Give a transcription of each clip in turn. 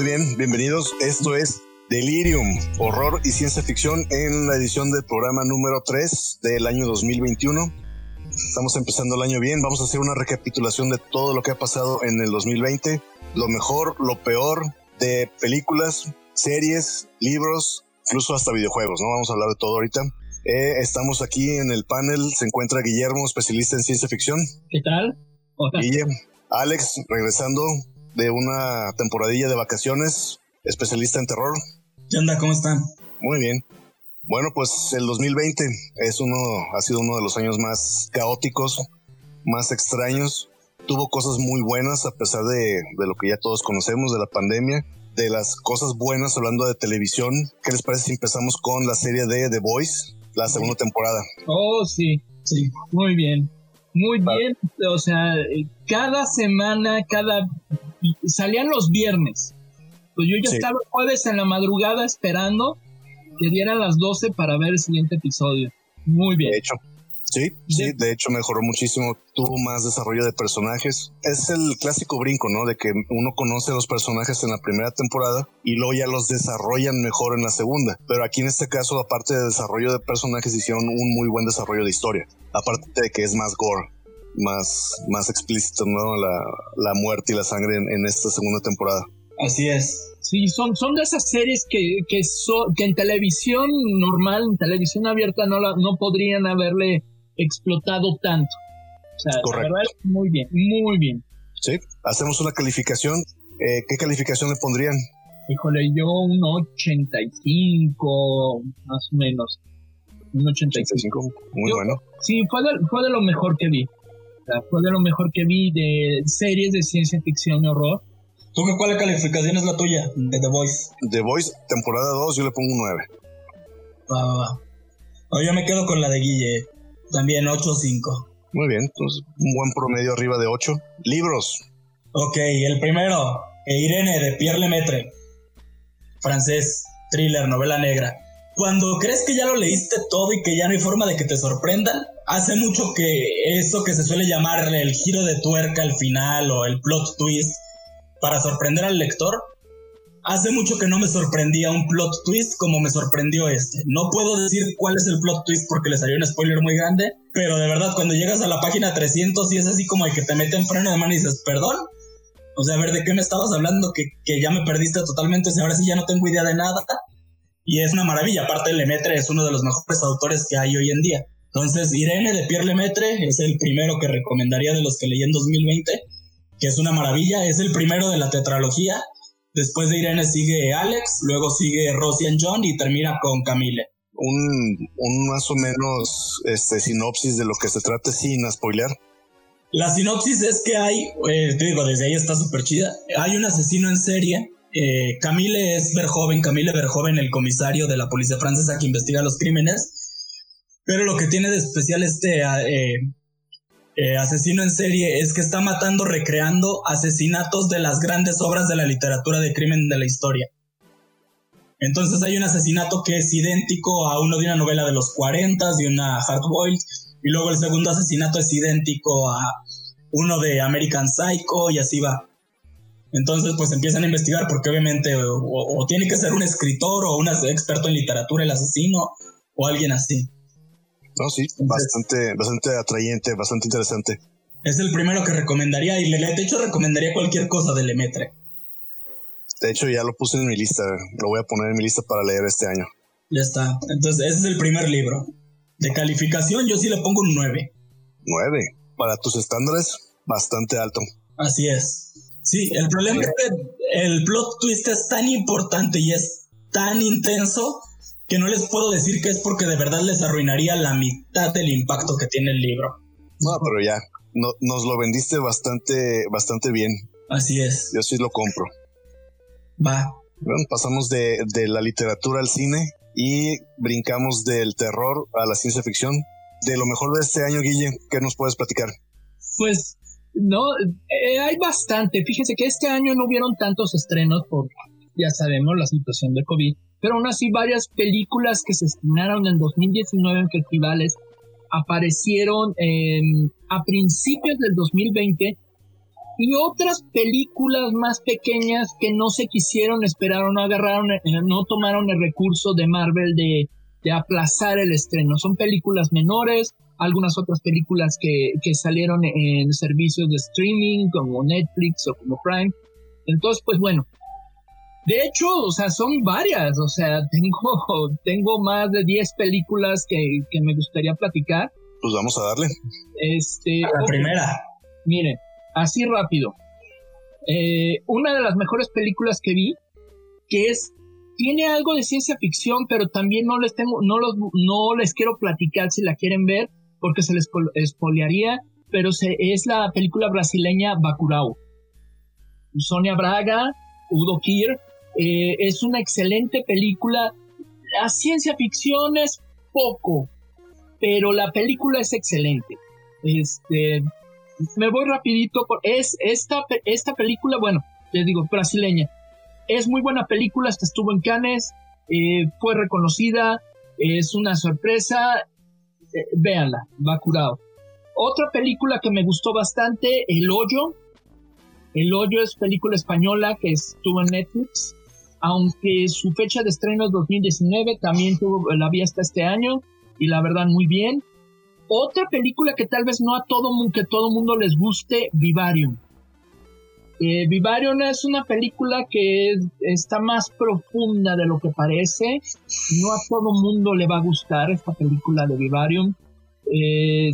Muy bien, bienvenidos. Esto es Delirium, horror y ciencia ficción en la edición del programa número 3 del año 2021. Estamos empezando el año bien, vamos a hacer una recapitulación de todo lo que ha pasado en el 2020, lo mejor, lo peor de películas, series, libros, incluso hasta videojuegos, ¿no? Vamos a hablar de todo ahorita. Eh, estamos aquí en el panel, se encuentra Guillermo, especialista en ciencia ficción. ¿Qué tal? Guillermo, Alex, regresando de una temporadilla de vacaciones, especialista en terror. ¿Qué onda? ¿Cómo están? Muy bien. Bueno, pues el 2020 es uno, ha sido uno de los años más caóticos, más extraños. Tuvo cosas muy buenas a pesar de, de lo que ya todos conocemos de la pandemia. De las cosas buenas hablando de televisión, ¿qué les parece si empezamos con la serie de The Voice, la segunda temporada? Oh, sí, sí, muy bien. Muy bien, o sea, cada semana, cada salían los viernes. Pues yo ya estaba jueves en la madrugada esperando que dieran las 12 para ver el siguiente episodio. Muy bien. De hecho, sí, sí, de hecho mejoró muchísimo, tuvo más desarrollo de personajes. Es el clásico brinco, ¿no? De que uno conoce a los personajes en la primera temporada y luego ya los desarrollan mejor en la segunda. Pero aquí en este caso, aparte de desarrollo de personajes, hicieron un muy buen desarrollo de historia. Aparte de que es más gore más, más explícito, ¿no? La, la muerte y la sangre en, esta segunda temporada. Así es. Sí, son, son de esas series que, que, que en televisión normal, en televisión abierta, no, la, no podrían haberle explotado tanto. O sea, Correcto. muy bien, muy bien. Sí, hacemos una calificación. Eh, ¿Qué calificación le pondrían? Híjole, yo un 85, más o menos. Un 85. Muy bueno. Sí, fue de, fue de lo mejor que vi fue de lo mejor que vi de series de ciencia ficción y horror. ¿Tú qué cuál calificación es la tuya de The Voice? The Voice, temporada 2, yo le pongo un 9. Va, va, va. yo me quedo con la de Guille, también 8 o 5. Muy bien, entonces un buen promedio arriba de 8. Libros. Ok, el primero, Irene de Pierre Lemaitre. Francés, thriller, novela negra. Cuando crees que ya lo leíste todo y que ya no hay forma de que te sorprendan, hace mucho que eso que se suele llamar el giro de tuerca al final o el plot twist para sorprender al lector, hace mucho que no me sorprendía un plot twist como me sorprendió este. No puedo decir cuál es el plot twist porque le salió un spoiler muy grande, pero de verdad cuando llegas a la página 300 y es así como el que te meten freno de mano y dices, perdón. O sea, a ver, ¿de qué me estabas hablando? Que, que ya me perdiste totalmente, ahora sí ya no tengo idea de nada. Y es una maravilla, aparte Lemaitre es uno de los mejores autores que hay hoy en día. Entonces, Irene de Pierre Lemaitre es el primero que recomendaría de los que leí en 2020, que es una maravilla, es el primero de la tetralogía. Después de Irene sigue Alex, luego sigue Rosie John y termina con Camille. Un, un más o menos este, sinopsis de lo que se trata sin spoiler. La sinopsis es que hay, eh, te digo, desde ahí está súper chida, hay un asesino en serie. Eh, Camille es Verjoven, Camille Verjoven, el comisario de la policía francesa que investiga los crímenes pero lo que tiene de especial este eh, eh, asesino en serie es que está matando, recreando asesinatos de las grandes obras de la literatura de crimen de la historia. Entonces hay un asesinato que es idéntico a uno de una novela de los 40, de una hardboiled, y luego el segundo asesinato es idéntico a uno de American Psycho y así va. Entonces pues empiezan a investigar porque obviamente o tiene que ser un escritor o un experto en literatura el asesino o alguien así. No, sí, bastante, bastante atrayente, bastante interesante. Es el primero que recomendaría y de hecho recomendaría cualquier cosa de Lemetre. De hecho ya lo puse en mi lista, lo voy a poner en mi lista para leer este año. Ya está, entonces ese es el primer libro. De calificación yo sí le pongo un 9. 9, para tus estándares, bastante alto. Así es. Sí, el problema es que el plot twist es tan importante y es tan intenso que no les puedo decir que es porque de verdad les arruinaría la mitad del impacto que tiene el libro. No, pero ya, no, nos lo vendiste bastante, bastante bien. Así es. Yo sí lo compro. Va. Bueno, pasamos de, de la literatura al cine y brincamos del terror a la ciencia ficción. De lo mejor de este año, Guille, ¿qué nos puedes platicar? Pues no, eh, hay bastante. Fíjense que este año no hubieron tantos estrenos por, ya sabemos, la situación de COVID pero aún así varias películas que se estrenaron en 2019 en festivales aparecieron a principios del 2020 y otras películas más pequeñas que no se quisieron esperar o no agarraron, eh, no tomaron el recurso de Marvel de, de aplazar el estreno. Son películas menores, algunas otras películas que, que salieron en servicios de streaming como Netflix o como Prime. Entonces, pues bueno, de hecho, o sea, son varias, o sea, tengo, tengo más de 10 películas que, que me gustaría platicar. Pues vamos a darle. Este, la primera. Mire, así rápido. Eh, una de las mejores películas que vi, que es tiene algo de ciencia ficción, pero también no les tengo, no los, no les quiero platicar si la quieren ver, porque se les espolearía, pero se, es la película brasileña Bacurau. Sonia Braga, Udo Kier, eh, es una excelente película. La ciencia ficción es poco, pero la película es excelente. Este, me voy rapidito. Por, es esta, esta película, bueno, les digo, brasileña. Es muy buena película, estuvo en Cannes, eh, fue reconocida, es una sorpresa. Eh, véanla, va curado. Otra película que me gustó bastante, El Hoyo. El Hoyo es película española que estuvo en Netflix, aunque su fecha de estreno es 2019, también tuvo, la vi hasta este año y la verdad muy bien. Otra película que tal vez no a todo mundo, que todo mundo les guste, Vivarium. Eh, Vivarium es una película que está más profunda de lo que parece. No a todo mundo le va a gustar esta película de Vivarium. Eh,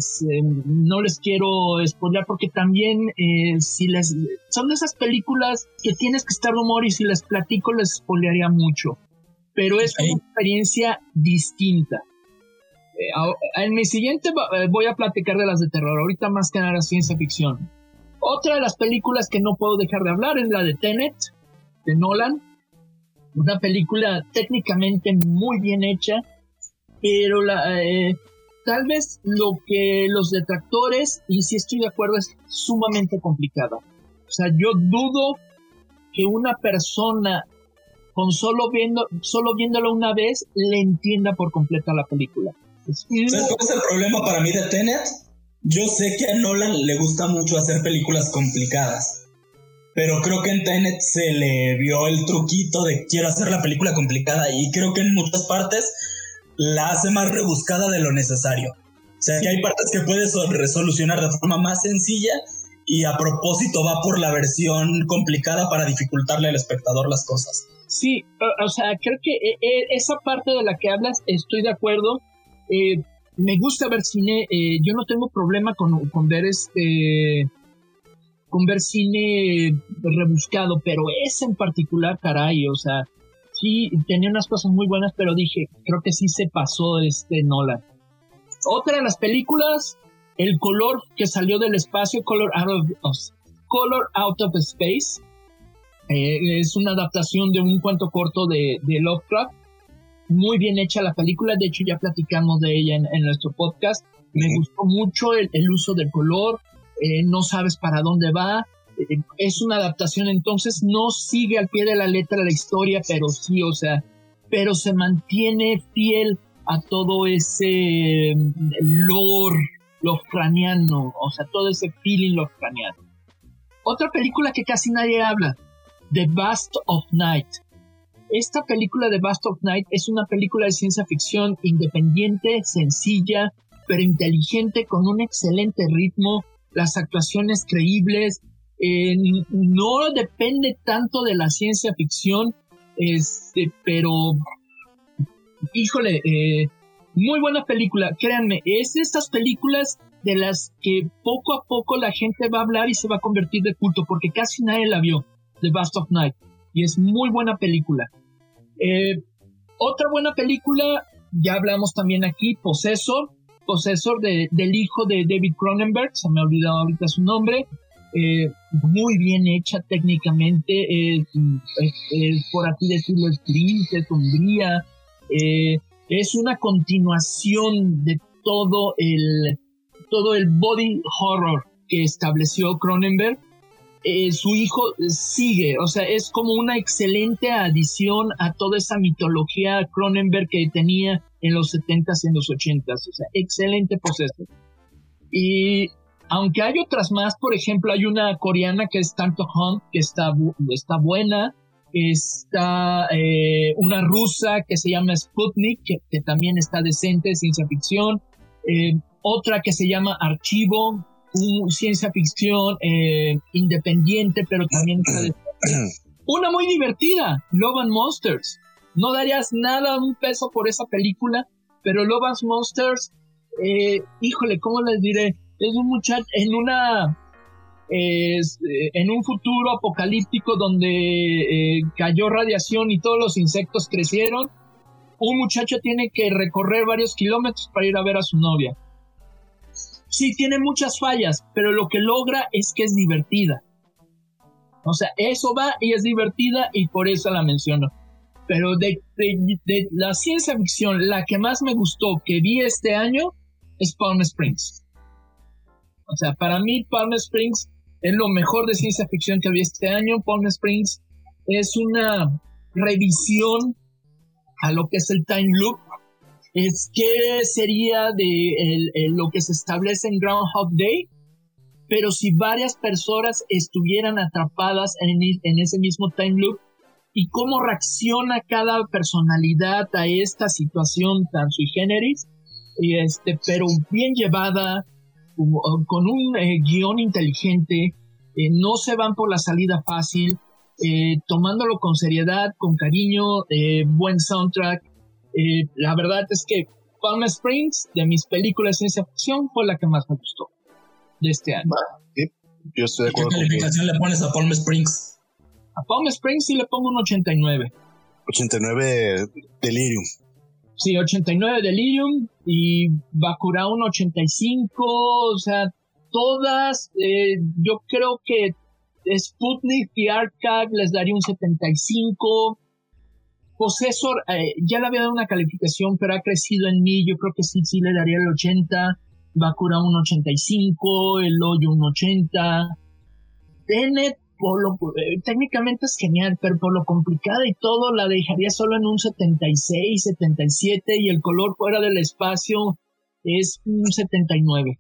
no les quiero spoiler porque también eh, si les son de esas películas que tienes que estar de humor y si les platico les spoilearía mucho pero es una experiencia distinta eh, en mi siguiente eh, voy a platicar de las de terror, ahorita más que nada ciencia ficción. Otra de las películas que no puedo dejar de hablar es la de Tenet, de Nolan. Una película técnicamente muy bien hecha, pero la, eh, tal vez lo que los detractores, y si estoy de acuerdo, es sumamente complicada. O sea, yo dudo que una persona con solo viendo, solo viéndolo una vez le entienda por completa la película. ¿Sabes cuál es el problema para mí de Tenet? Yo sé que a Nolan le gusta mucho hacer películas complicadas. Pero creo que en Tenet se le vio el truquito de quiero hacer la película complicada y creo que en muchas partes la hace más rebuscada de lo necesario. O sea, que hay partes que puedes resolucionar de forma más sencilla y a propósito va por la versión complicada para dificultarle al espectador las cosas. Sí, o sea, creo que eh, eh, esa parte de la que hablas estoy de acuerdo eh, me gusta ver cine, eh, yo no tengo problema con, con, ver este con ver cine rebuscado, pero ese en particular, caray, o sea, sí tenía unas cosas muy buenas, pero dije, creo que sí se pasó este Nolan. Otra de las películas, El color que salió del espacio, Color Out of, Color Out of Space, eh, es una adaptación de un cuento corto de, de Lovecraft muy bien hecha la película, de hecho ya platicamos de ella en, nuestro podcast. Me gustó mucho el, uso del color, eh, no sabes para dónde va. Es una adaptación, entonces no sigue al pie de la letra la historia, pero sí, o sea, pero se mantiene fiel a todo ese mm, lore lofraniano, o sea, todo ese feeling lofraniano. Otra película que casi nadie habla, The Bust of Night. Esta película de Bast of Night es una película de ciencia ficción independiente, sencilla, pero inteligente, con un excelente ritmo, las actuaciones creíbles, no depende tanto de la ciencia ficción, este, pero, híjole, eh, muy buena película, créanme, es de estas películas de las que poco a poco la gente va a hablar y se va a convertir de culto, porque casi nadie la vio, The Bast of Night y es muy buena película. Eh, otra buena película, ya hablamos también aquí, Possessor de, del hijo de David Cronenberg, se me ha olvidado ahorita su nombre, eh, muy bien hecha técnicamente, por así decirlo, es triste, sombría, eh, es una continuación de todo el, todo el body horror que estableció Cronenberg eh, su hijo sigue, o sea, es como una excelente adición a toda esa mitología Cronenberg que tenía en los 70s y en los 80s, o sea, excelente proceso. Y aunque hay otras más, por ejemplo, hay una coreana que es Tanto Hunt, que está, está buena, está eh, una rusa que se llama Sputnik, que, también está decente, ciencia ficción, eh, otra que se llama Archivo, ciencia ficción eh, independiente, pero también está decente. Una muy divertida, Love and Monsters. No darías nada, un peso por esa película, pero Love and Monsters, híjole, ¿cómo les diré? Es un muchacho en una es, eh, en un futuro apocalíptico donde eh, cayó radiación y todos los insectos crecieron, un muchacho tiene que recorrer varios kilómetros para ir a ver a su novia. Sí, tiene muchas fallas, pero lo que logra es que es divertida. O sea, eso va y es divertida y por eso la menciono. Pero de, de la ciencia ficción, la que más me gustó que vi este año es Palm Springs. O sea, para mí Palm Springs es lo mejor de ciencia ficción que había este año. Palm Springs es una revisión a lo que es el time loop. Es que sería de lo que se establece en Groundhog Day, pero si varias personas estuvieran atrapadas en, en ese mismo time loop y cómo reacciona cada personalidad a esta situación tan sui generis, y este, pero bien llevada, con un eh, guion inteligente, eh, no se van por la salida fácil, eh, tomándolo con seriedad, con cariño, buen soundtrack. la verdad es que Palm Springs, de mis películas de ciencia ficción, fue la que más me gustó de este año. yo estoy de acuerdo. ¿Qué calificación le pones a Palm Springs? A Palm Springs sí le pongo un 89. 89 Delirium. Sí, 89 Delirium y Bacurau un 85, o sea, todas, eh, yo creo que Sputnik y Archive les daría un 75. Possessor, eh, ya le había dado una calificación, pero ha crecido en mí, yo creo que sí, sí le daría el 80. Bacurau un 85, El Hoyo un 80. Tenet por lo, eh, técnicamente es genial, pero por lo complicada y todo la dejaría solo en un 76, 77 y el color fuera del espacio es un 79.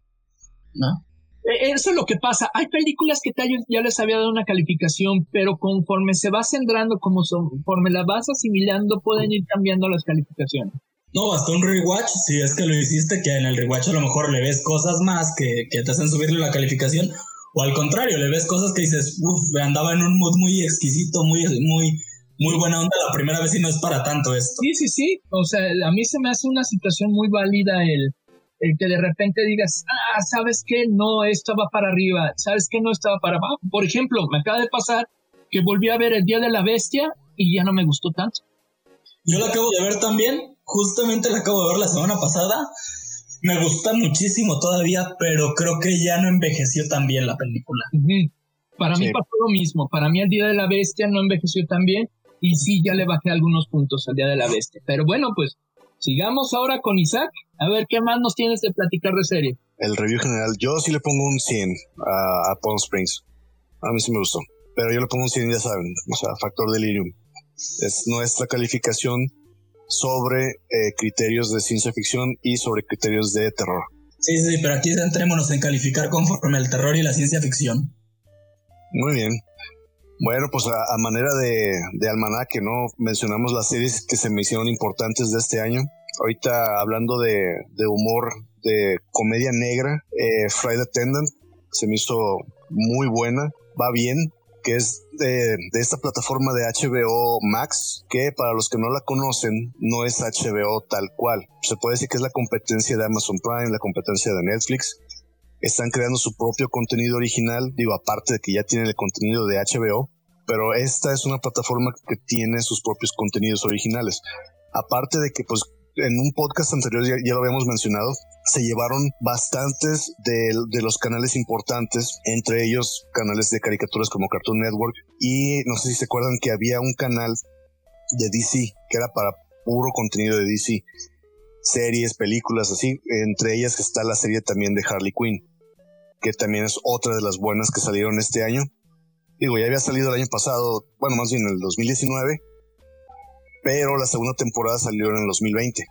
¿No? E, eso es lo que pasa. Hay películas que ya les había dado una calificación, pero conforme se va centrando, como conforme la vas asimilando, pueden ir cambiando las calificaciones. No, hasta un rewatch, si es que lo hiciste, que en el rewatch a lo mejor le ves cosas más que, que te hacen subirle la calificación, o al contrario, le ves cosas que dices, uff, andaba en un mood muy exquisito, muy, muy, muy buena onda la primera vez y no es para tanto esto. Sí, sí, sí. O sea, a mí se me hace una situación muy válida el, el que de repente digas, ah, ¿sabes qué? No, esto va para arriba, ¿sabes qué? No estaba para abajo. Por ejemplo, me acaba de pasar que volví a ver El Día de la Bestia y ya no me gustó tanto. Yo la acabo de ver también, justamente la acabo de ver la semana pasada me gusta muchísimo todavía, pero creo que ya no envejeció tan bien la película. Para mí pasó lo mismo. Para mí el Día de la Bestia no envejeció tan bien y sí, ya le bajé algunos puntos al Día de la Bestia. Pero bueno, pues sigamos ahora con Isaac. A ver, ¿qué más nos tienes de platicar de serie? El review general, yo sí le pongo un 100 a, a Palm Springs. A mí sí me gustó. Pero yo le pongo un 100, ya saben, o sea, factor delirium. Es nuestra calificación sobre eh, criterios de ciencia ficción y sobre criterios de terror. Sí, sí, pero aquí centrémonos en calificar conforme el terror y la ciencia ficción. Muy bien. Bueno, pues a, manera de, de, almanaque, ¿no? Mencionamos las series que se me hicieron importantes de este año. Ahorita hablando de, de humor, de comedia negra, eh, Friday Attendant se me hizo muy buena, va bien, que es de, esta plataforma de HBO Max, que para los que no la conocen, no es HBO tal cual. Se puede decir que es la competencia de Amazon Prime, la competencia de Netflix. Están creando su propio contenido original, digo, aparte de que ya tienen el contenido de HBO, pero esta es una plataforma que tiene sus propios contenidos originales. Aparte de que, pues, en un podcast anterior ya, lo habíamos mencionado, se llevaron bastantes de, los canales importantes, entre ellos canales de caricaturas como Cartoon Network y no sé si se acuerdan que había un canal de DC que era para puro contenido de DC, series, películas, así, entre ellas está la serie también de Harley Quinn, que también es otra de las buenas que salieron este año. Digo, ya había salido el año pasado, bueno, más bien en el 2019, pero la segunda temporada salió en el 2020,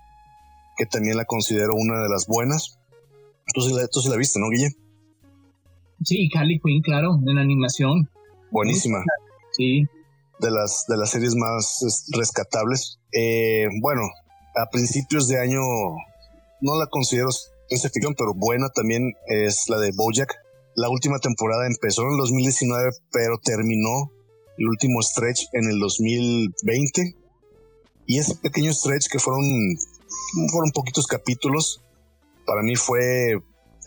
que también la considero una de las buenas. Tú sí la, la viste, ¿no, Guille? Sí, Harley Quinn, claro, en animación. Buenísima. Sí. De las, de las series más rescatables. Eh, bueno, a principios de año no la considero ciencia ficción, pero buena también es la de Bojack. La última temporada empezó en el 2019, pero terminó el último stretch en el 2020. Y ese pequeño stretch que fueron, fueron poquitos capítulos, para mí fue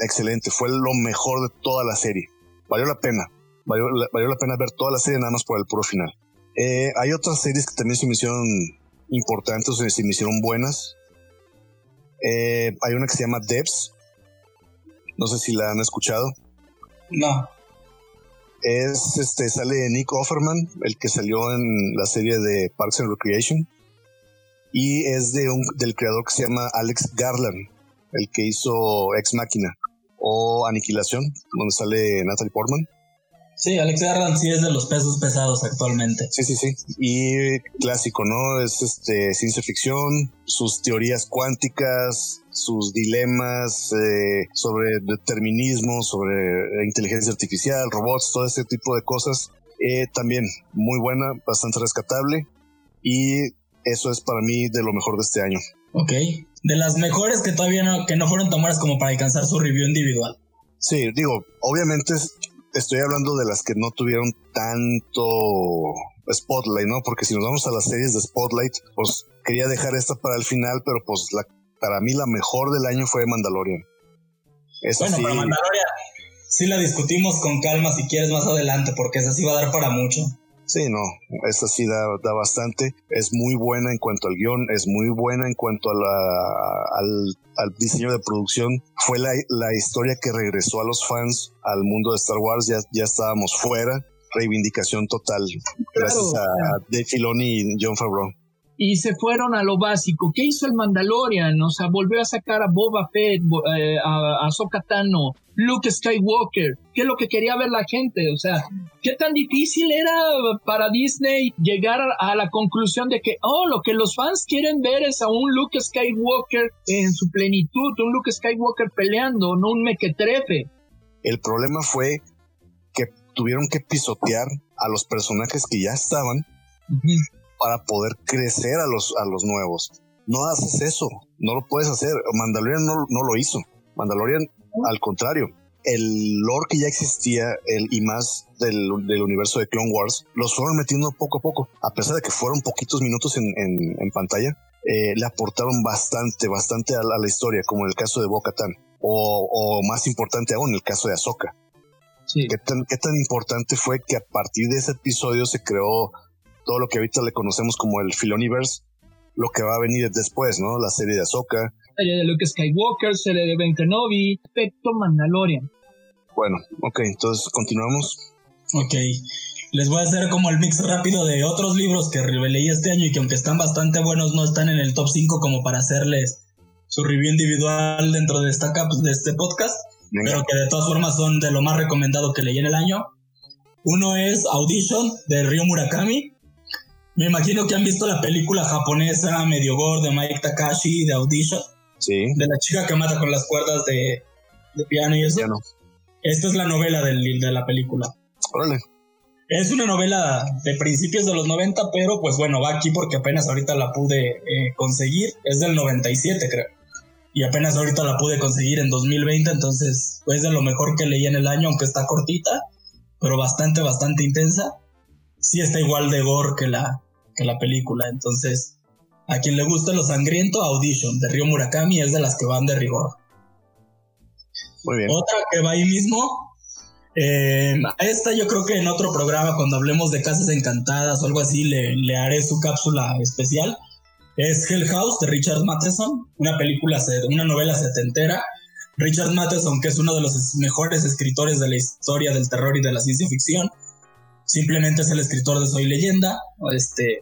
excelente, fue lo mejor de toda la serie. Valió la pena, valió, la pena ver toda la serie nada más por el puro final. Eh, hay otras series que también se me hicieron importantes, se me hicieron buenas. Eh, hay una que se llama Debs. No sé si la han escuchado. No. Es este, sale Nick Offerman, el que salió en la serie de Parks and Recreation. Y es de un, del creador que se llama Alex Garland, el que hizo Ex Máquina o Aniquilación, donde sale Natalie Portman. Sí, Alex Garland sí es de los pesos pesados actualmente. Sí, sí, sí. Y clásico, ¿no? Es este ciencia ficción, sus teorías cuánticas, sus dilemas eh, sobre determinismo, sobre inteligencia artificial, robots, todo ese tipo de cosas. Eh, también muy buena, bastante rescatable. Y eso es para mí de lo mejor de este año. Ok. De las mejores que todavía no, que no fueron buenas como para alcanzar su review individual. Sí, digo, obviamente estoy hablando de las que no tuvieron tanto spotlight, ¿no? Porque si nos vamos a las series de spotlight, pues quería dejar esta para el final, pero pues la, para mí la mejor del año fue Mandalorian. bueno, para Mandalorian sí la discutimos con calma si quieres más adelante, porque esa sí va a dar para mucho. Sí, no, esa sí da, da, bastante. Es muy buena en cuanto al guion, es muy buena en cuanto a la, al, al, diseño de producción. Fue la, la, historia que regresó a los fans al mundo de Star Wars, ya, ya estábamos fuera. Reivindicación total, gracias a, a Dave Filoni y John Favreau y se fueron a lo básico. ¿Qué hizo el Mandalorian? O sea, volvió a sacar a Boba Fett, eh, a, a Sokatano, Luke Skywalker. ¿Qué es lo que quería ver la gente? O sea, ¿qué tan difícil era para Disney llegar a la conclusión de que, oh, lo que los fans quieren ver es a un Luke Skywalker en su plenitud, un Luke Skywalker peleando, no un mequetrefe? El problema fue que tuvieron que pisotear a los personajes que ya estaban para poder crecer a los, a los nuevos. No haces eso, no lo puedes hacer. Mandalorian no, no lo hizo. Mandalorian, al contrario, el lore que ya existía el, y más del, del, universo de Clone Wars, los fueron metiendo poco a poco. A pesar de que fueron poquitos minutos en, en, pantalla, eh, le aportaron bastante, bastante a, la historia, como en el caso de Bo-Katan. O, o, más importante aún, el caso de Ahsoka. Sí. ¿Qué, tan, ¿Qué tan importante fue que a partir de ese episodio se creó todo lo que ahorita le conocemos como el Filoniverse, lo que va a venir después, ¿no? La serie de Ahsoka. Serie de Luke Skywalker, serie de Ben Kenobi, efecto Mandalorian. Bueno, ok, entonces continuamos. Ok, les voy a hacer como el mix rápido de otros libros que leí este año y que aunque están bastante buenos no están en el top 5 como para hacerles su review individual dentro de esta de este podcast, pero que de todas formas son de lo más recomendado que leí en el año. Uno es Audition de Ryo Murakami, me imagino que han visto la película japonesa medio gore de Mike Takashi de Audition. Sí. De la chica que mata con las cuerdas de, piano y eso. Esta es la novela del, de la película. Órale. Es una novela de principios de los 90, pero pues bueno, va aquí porque apenas ahorita la pude eh, conseguir. Es del 97, creo. Y apenas ahorita la pude conseguir en 2020, entonces es de lo mejor que leí en el año, aunque está cortita, pero bastante, bastante intensa. Sí está igual de gore que la, la película. Entonces, a quien le gusta lo sangriento, Audition de Río Murakami es de las que van de rigor. Muy bien. Otra que va ahí mismo. Eh, esta yo creo que en otro programa, cuando hablemos de casas encantadas o algo así, le, le haré su cápsula especial. Es Hell House de Richard Matheson, una película, una novela setentera. Richard Matheson, que es uno de los mejores escritores de la historia del terror y de la ciencia ficción, simplemente es el escritor de Soy Leyenda. Este,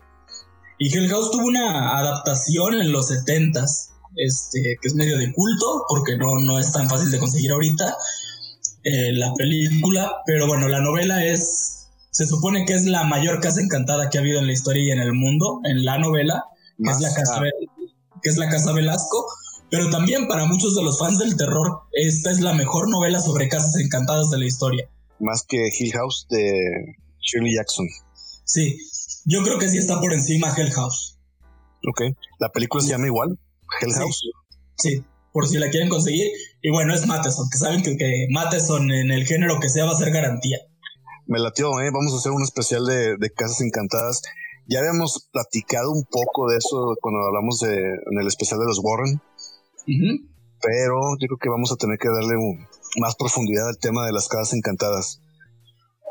y Hell House tuvo una adaptación en los 70s, este, que es medio de culto, porque no, no es tan fácil de conseguir ahorita eh, la película, pero bueno, la novela es, se supone que es la mayor casa encantada que ha habido en la historia y en el mundo, en la novela, que es la casa, que es la casa Velasco, Pero también para muchos de los fans del terror, esta es la mejor novela sobre casas encantadas de la historia. Más que Hill House de Shirley Jackson. Sí, yo creo que sí está por encima Hell House. Ok, la película se llama igual, Hell House. Sí, por si la quieren conseguir. Y bueno, es Matheson, que saben que, que Matheson en el género que sea va a ser garantía. Me latió, ¿eh? Vamos a hacer un especial de, de casas encantadas. Ya habíamos platicado un poco de eso cuando hablamos de, en el especial de los Warren. Pero yo creo que vamos a tener que darle más profundidad al tema de las casas encantadas.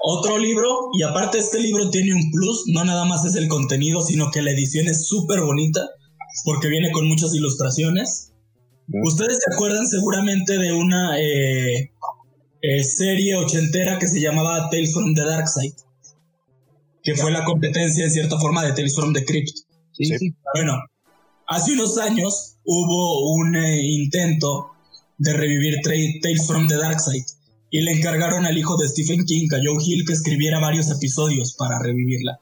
Otro libro, y aparte este libro tiene un plus, no nada más es el contenido, sino que la edición es súper bonita, porque viene con muchas ilustraciones. Ustedes se acuerdan seguramente de una eh, eh, serie ochentera que se llamaba Tales from the Dark Side, que fue la competencia en cierta forma de Tales from the Crypt. Bueno, hace unos años hubo un eh, intento de revivir Tales from the Dark Side y le encargaron al hijo de Stephen King, a Joe Hill, que escribiera varios episodios para revivirla.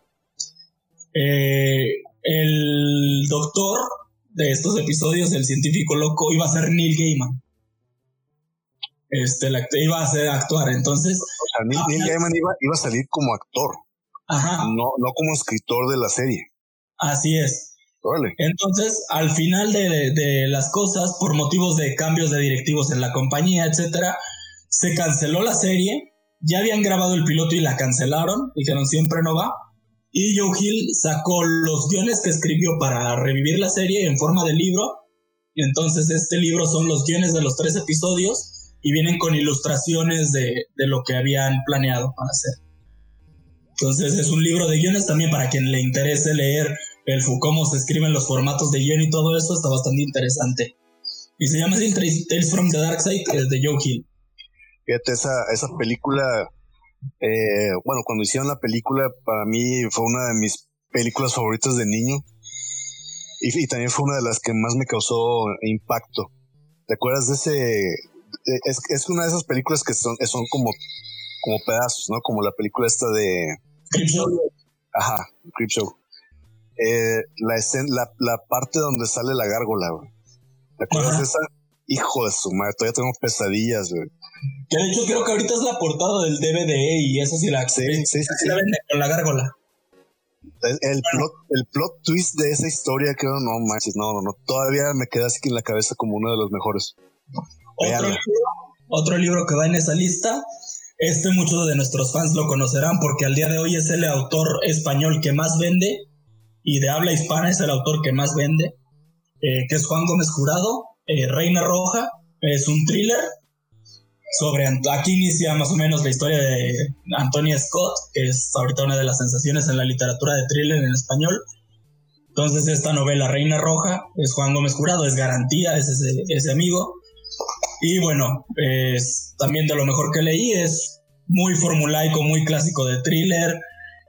el doctor de estos episodios, el científico loco, iba a ser Neil Gaiman. Este, iba a ser actuar, entonces... O sea, Neil, Gaiman iba, a salir como actor. Ajá. No, no como escritor de la serie. Así es. Entonces, al final de, de, las cosas, por motivos de cambios de directivos en la compañía, etcétera, se canceló la serie. Ya habían grabado el piloto y la cancelaron. Dijeron siempre no va. Y Joe Hill sacó los guiones que escribió para revivir la serie en forma de libro. Entonces este libro son los guiones de los tres episodios y vienen con ilustraciones de, lo que habían planeado para hacer. Entonces es un libro de guiones también para quien le interese leer el cómo se escriben los formatos de guion y todo eso, está bastante interesante. Y se llama así Tales from the Dark Side de Joe Hill. Fíjate, esa, esa película eh, bueno, cuando hicieron la película, para mí fue una de mis películas favoritas de niño. Y, también fue una de las que más me causó impacto. ¿Te acuerdas de ese? Es, es una de esas películas que son, son como, como pedazos, ¿no? Como la película esta de... Show. Ajá, Show. Eh, la, escena, la, la, parte donde sale la gárgola, ¿Te acuerdas de esa? Hijo de su madre, todavía tengo pesadillas, güey. Que de hecho creo que ahorita es la portada del DVD y eso sí la, sí, sí, sí, la vende con la gárgola. El, plot, el plot twist de esa historia, creo, no manches, no, no, no. Todavía me queda así en la cabeza como uno de los mejores. Otro libro, otro libro que va en esa lista. Este muchos de nuestros fans lo conocerán porque al día de hoy es el autor español que más vende y de habla hispana es el autor que más vende, eh, que es Juan Gómez Jurado, eh, Reina Roja. Es un thriller sobre aquí inicia más o menos la historia de Antonia Scott, que es ahorita una de las sensaciones en la literatura de thriller en español. Entonces esta novela Reina Roja es Juan Gómez Jurado, es garantía, es ese, amigo. Y bueno, es también de lo mejor que leí, es muy formulaico, muy clásico de thriller.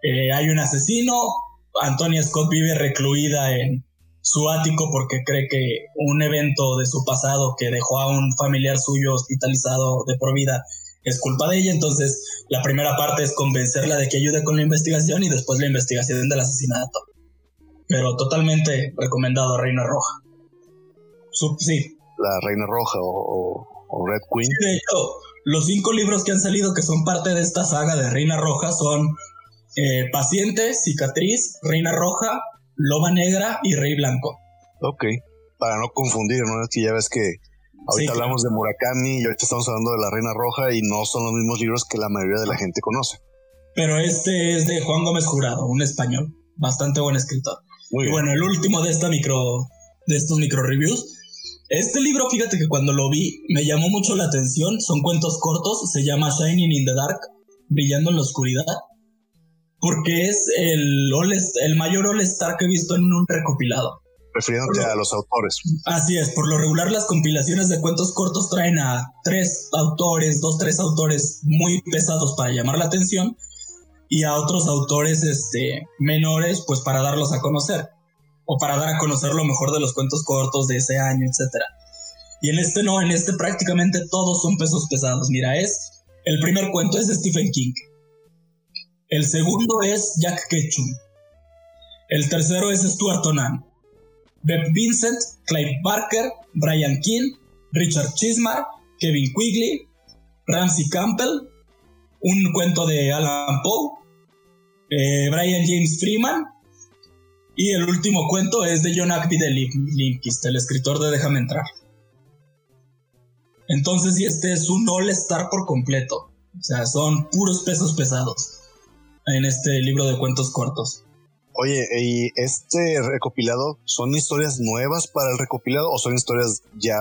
Eh, hay un asesino, Antonia Scott vive recluida en, su ático porque cree que un evento de su pasado que dejó a un familiar suyo hospitalizado de por vida es culpa de ella. Entonces, la primera parte es convencerla de que ayude con la investigación y después la investigación del asesinato. Pero totalmente recomendado Reina Roja. sí. La Reina Roja o, Red Queen. de hecho, los cinco libros que han salido que son parte de esta saga de Reina Roja son eh, Paciente, Cicatriz, Reina Roja, Loba Negra y Rey Blanco. Ok, para no confundir, ¿no? Es que ya ves que ahorita hablamos de Murakami y ahorita estamos hablando de la Reina Roja y no son los mismos libros que la mayoría de la gente conoce. Pero este es de Juan Gómez Jurado, un español, bastante buen escritor. Muy y bueno, el último de esta micro, de estos micro reviews. Este libro, fíjate que cuando lo vi me llamó mucho la atención. Son cuentos cortos, se llama Shining in the Dark, brillando en la oscuridad porque es el, el mayor All-Star que he visto en un recopilado. Refiriéndote a los autores. Así es, por lo regular las compilaciones de cuentos cortos traen a tres autores, dos, tres autores muy pesados para llamar la atención y a otros autores este, menores pues para darlos a conocer o para dar a conocer lo mejor de los cuentos cortos de ese año, etc. Y en este no, en este prácticamente todos son pesos pesados. Mira, es el primer cuento es de Stephen King. El segundo es Jack Ketchum. El tercero es Stuart Onan. Beb Vincent, Clive Barker, Brian King, Richard Chismar, Kevin Quigley, Ramsey Campbell, un cuento de Alan Poe, eh, Brian James Freeman, y el último cuento es de John Ackby de Linkist, el escritor de Déjame entrar. Entonces, este es un all-star por completo. O sea, son puros pesos pesados en este libro de cuentos cortos. Oye, ¿y este recopilado son historias nuevas para el recopilado o son historias ya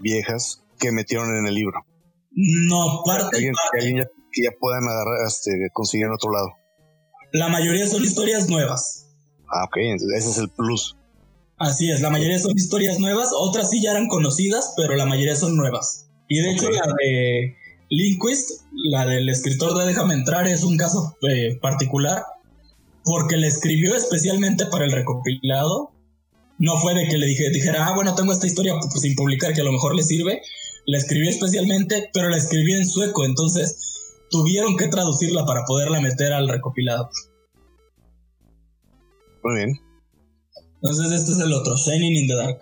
viejas que metieron en el libro? No, parte, que alguien, ya, que ya, puedan agarrar, este, conseguir en otro lado. La mayoría son historias nuevas. Ah, ok, ese es el plus. Así es, la mayoría son historias nuevas, otras sí ya eran conocidas, pero la mayoría son nuevas. Y de hecho la de Linquist, la del escritor de Déjame entrar, es un caso eh, particular, porque le escribió especialmente para el recopilado. No fue de que le dije, dijera, ah, bueno, tengo esta historia pues, sin publicar que a lo mejor le sirve. La escribió especialmente, pero la escribió en sueco, entonces tuvieron que traducirla para poderla meter al recopilado. Muy bien. Entonces este es el otro, Shining in the Dark.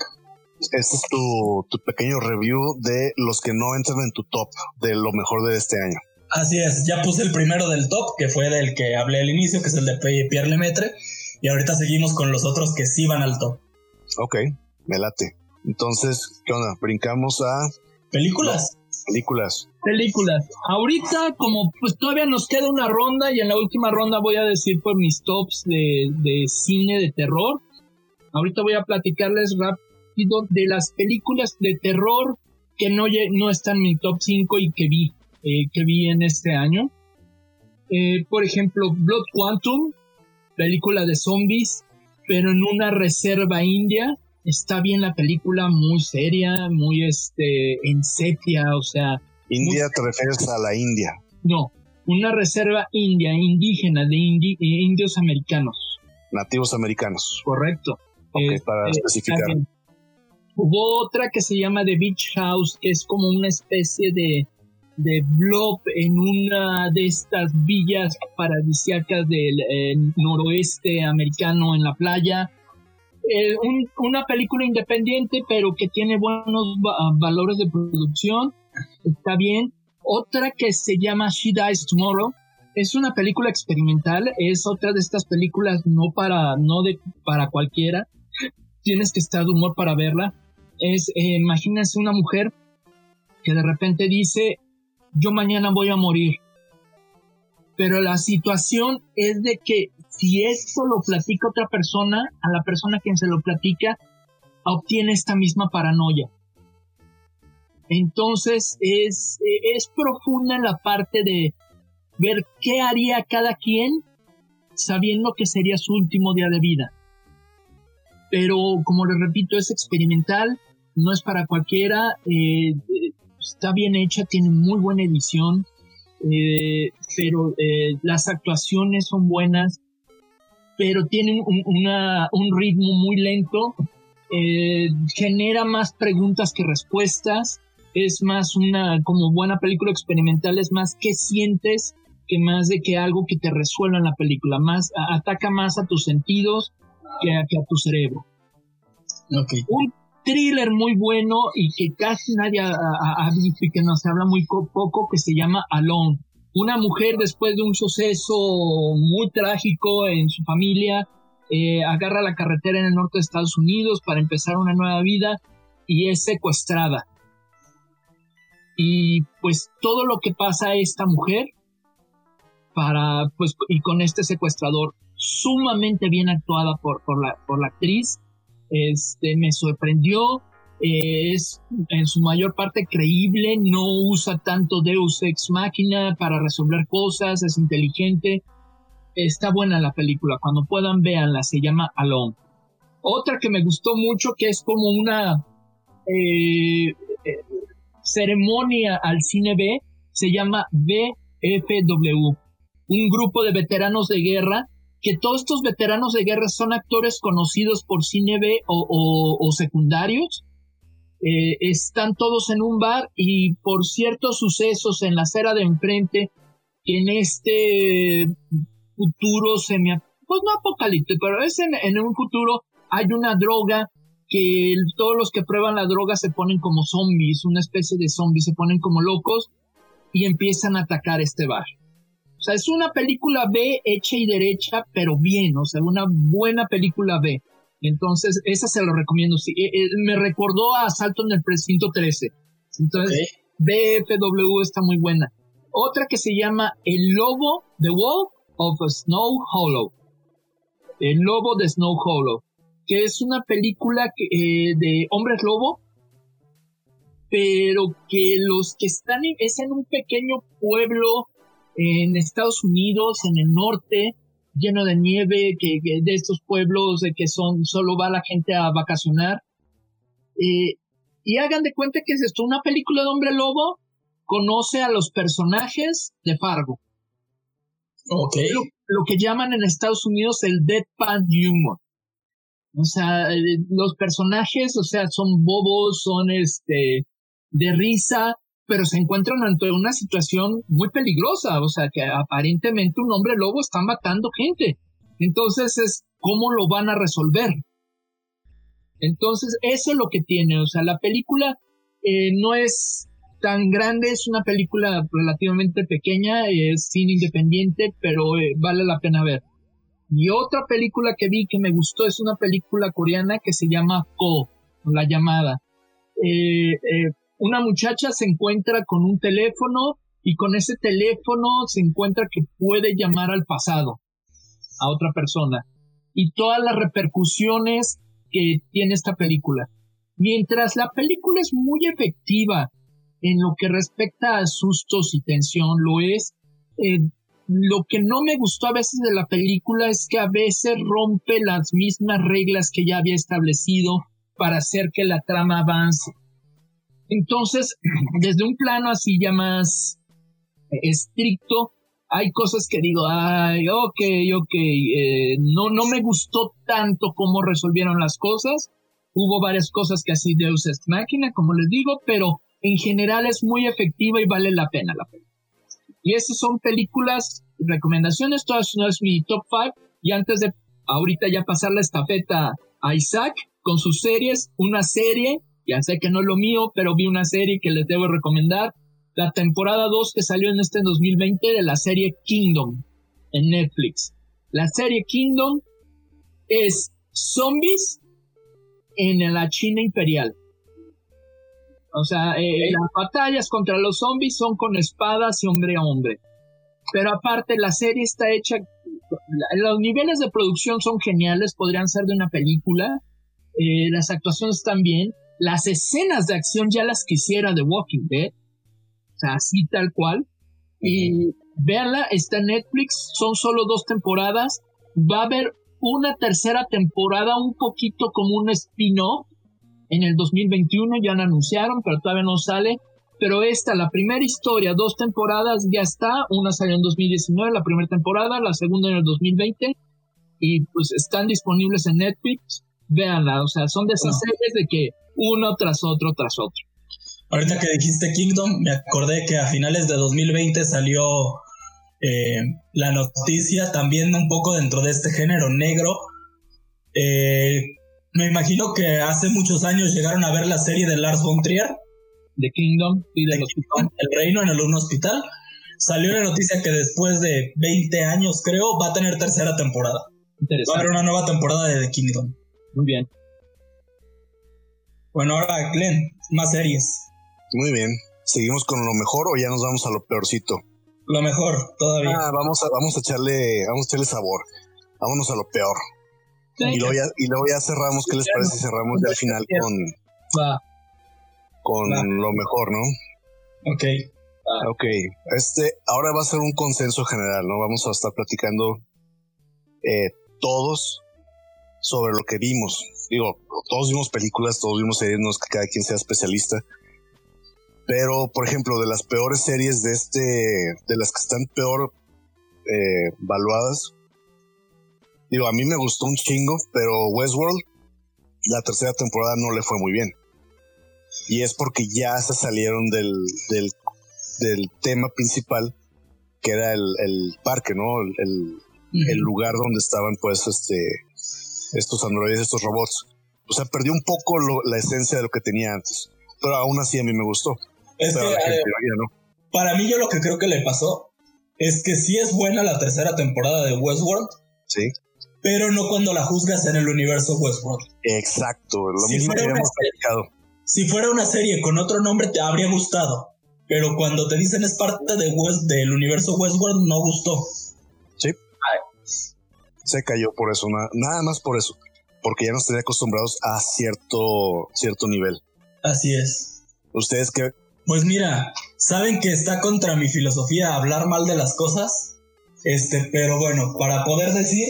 Este es tu, pequeño review de los que no entran en tu top de lo mejor de este año. Así es, ya puse el primero del top, que fue del que hablé al inicio, que es el de Pierre Lemaitre, y ahorita seguimos con los otros que sí van al top. Ok, me late. Entonces, ¿qué onda? Brincamos a... Películas. películas. Películas. Ahorita, como pues todavía nos queda una ronda, y en la última ronda voy a decir por mis tops de, de cine de terror. Ahorita voy a platicarles de las películas de terror que no, no están en mi top 5 y que vi, eh, que vi en este año. Eh, por ejemplo, Blood Quantum, película de zombies, pero en una reserva india. Está bien la película, muy seria, muy este, en sepia, o sea. India te refieres a la India. No, una reserva india, indígena, de indios americanos. Nativos americanos. Correcto. Eh, para especificar. Hubo otra que se llama The Beach House, que es como una especie de, de blob en una de estas villas paradisíacas del eh, noroeste americano en la playa. Eh, una película independiente, pero que tiene buenos valores de producción. Está bien. Otra que se llama She Dies Tomorrow. Es una película experimental. Es otra de estas películas no para, no de, para cualquiera tienes que estar de humor para verla. Es, eh, imagínense una mujer que de repente dice, yo mañana voy a morir. Pero la situación es de que si esto lo platica otra persona, a la persona quien se lo platica, obtiene esta misma paranoia. Entonces es, es profunda la parte de ver qué haría cada quien sabiendo que sería su último día de vida pero como les repito, es experimental, no es para cualquiera, eh, está bien hecha, tiene muy buena edición, eh, pero eh, las actuaciones son buenas, pero tienen un, un ritmo muy lento, genera más preguntas que respuestas, es más una, como buena película experimental, es más qué sientes que más de que algo que te resuelva en la película, más ataca más a tus sentidos, que a, tu cerebro. Un thriller muy bueno y que casi nadie ha, visto y que nos habla muy poco, que se llama Alone. Una mujer después de un suceso muy trágico en su familia, eh, agarra la carretera en el norte de Estados Unidos para empezar una nueva vida y es secuestrada. Y pues todo lo que pasa a esta mujer para pues y con este secuestrador sumamente bien actuada por, por, la, por la actriz. Este, me sorprendió, eh, es en su mayor parte creíble, no usa tanto Deus ex máquina para resolver cosas, es inteligente. Está buena la película, cuando puedan véanla, se llama Alone. Otra que me gustó mucho, que es como una eh, eh, ceremonia al cine B, se llama BFW, un grupo de veteranos de guerra que todos estos veteranos de guerra son actores conocidos por cine B o, secundarios. Eh, están todos en un bar y por ciertos sucesos en la acera de enfrente, en este futuro semi, pues no apocalíptico, pero es en, un futuro hay una droga que todos los que prueban la droga se ponen como zombies, una especie de zombies, se ponen como locos y empiezan a atacar este bar. O sea, es una película B hecha y derecha, pero bien, o sea, una buena película B. Entonces, esa se lo recomiendo. Sí, eh, eh, me recordó a Asalto en el Precinto 13. Entonces, BFW está muy buena. Otra que se llama El Lobo, The Wolf of Snow Hollow. El Lobo de Snow Hollow. Que es una película eh, de hombres lobo. Pero que los que están es en un pequeño pueblo en Estados Unidos, en el norte, lleno de nieve, que, de estos pueblos de que son, solo va la gente a vacacionar. Eh, y hagan de cuenta que es esto, una película de hombre lobo conoce a los personajes de Fargo. Ok. Lo, que llaman en Estados Unidos el deadpan humor. O sea, eh, los personajes, o sea, son bobos, son este, de risa, pero se encuentran ante una situación muy peligrosa, o sea, que aparentemente un hombre lobo está matando gente. Entonces es cómo lo van a resolver. Entonces eso es lo que tiene, o sea, la película eh, no es tan grande, es una película relativamente pequeña, es cine independiente, pero eh, vale la pena ver. Y otra película que vi que me gustó es una película coreana que se llama Ko, la llamada. Eh, eh una muchacha se encuentra con un teléfono y con ese teléfono se encuentra que puede llamar al pasado, a otra persona, y todas las repercusiones que tiene esta película. Mientras la película es muy efectiva en lo que respecta a sustos y tensión, lo es, eh, lo que no me gustó a veces de la película es que a veces rompe las mismas reglas que ya había establecido para hacer que la trama avance. Entonces, desde un plano así ya más estricto, hay cosas que digo, ay, ok, ok, eh, no, no me gustó tanto cómo resolvieron las cosas. Hubo varias cosas que así Deus Ex Máquina, como les digo, pero en general es muy efectiva y vale la pena la pena. Y esas son películas, recomendaciones, todas no es mi top 5. Y antes de ahorita ya pasar la estafeta a Isaac con sus series, una serie ya sé que no es lo mío, pero vi una serie que les debo recomendar. La temporada 2 que salió en este 2020 de la serie Kingdom en Netflix. La serie Kingdom es zombies en la China imperial. O sea, eh, las batallas contra los zombies son con espadas y hombre a hombre. Pero aparte, la serie está hecha. Los niveles de producción son geniales, podrían ser de una película. Eh, las actuaciones están bien. Las escenas de acción ya las quisiera de Walking Dead. O sea, así tal cual. Y véanla, está en Netflix, son solo dos temporadas. Va a haber una tercera temporada, un poquito como un spin-off. En el 2021 ya la anunciaron, pero todavía no sale. Pero esta, la primera historia, dos temporadas, ya está. Una salió en 2019, la primera temporada, la segunda en el 2020. Y pues están disponibles en Netflix. Véanla, o sea, son de esas series de que uno tras otro tras otro. Ahorita que dijiste Kingdom, me acordé que a finales de 2020 salió eh, la noticia también un poco dentro de este género negro. Eh, me imagino que hace muchos años llegaron a ver la serie de Lars von Trier. De Kingdom y de El Reino en el un hospital. Salió la noticia que después de 20 años, creo, va a tener tercera temporada. Va a haber una nueva temporada de The Kingdom. Muy bien. Bueno, ahora, Glenn, más series. Muy bien. ¿Seguimos con lo mejor o ya nos vamos a lo peorcito? Lo mejor, todavía. Ah, vamos a, vamos a echarle, vamos a echarle sabor. Vámonos a lo peor. y, luego ya, y luego ya cerramos, ¿qué les parece si cerramos ya al final con, con lo mejor, ¿no? Ok. Ok, este, ahora va a ser un consenso general, ¿no? Vamos a estar platicando eh, todos sobre lo que vimos, digo, todos vimos películas, todos vimos series, no es que cada quien sea especialista. Pero, por ejemplo, de las peores series de este, de las que están peor eh, valuadas, digo, a mí me gustó un chingo, pero Westworld, la tercera temporada no le fue muy bien. Y es porque ya se salieron del, del, del tema principal, que era el, el parque, ¿no? El, el, el lugar donde estaban, pues, este, estos androides, estos robots. O sea, perdió un poco la esencia de lo que tenía antes. Pero aún así a mí me gustó. Es que, eh, para mí yo lo que creo que le pasó es que sí es buena la tercera temporada de Westworld. Sí. Pero no cuando la juzgas en el universo Westworld. Exacto, lo mismo que habíamos Si fuera una serie con otro nombre te habría gustado. Pero cuando te dicen es parte de West, del universo Westworld, no gustó. Sí. Se cayó por eso, nada más por eso. Porque ya nos tenía acostumbrados a cierto, cierto nivel. Así es. ¿Ustedes qué, pues mira, saben que está contra mi filosofía hablar mal de las cosas. Este, pero bueno, para poder decir,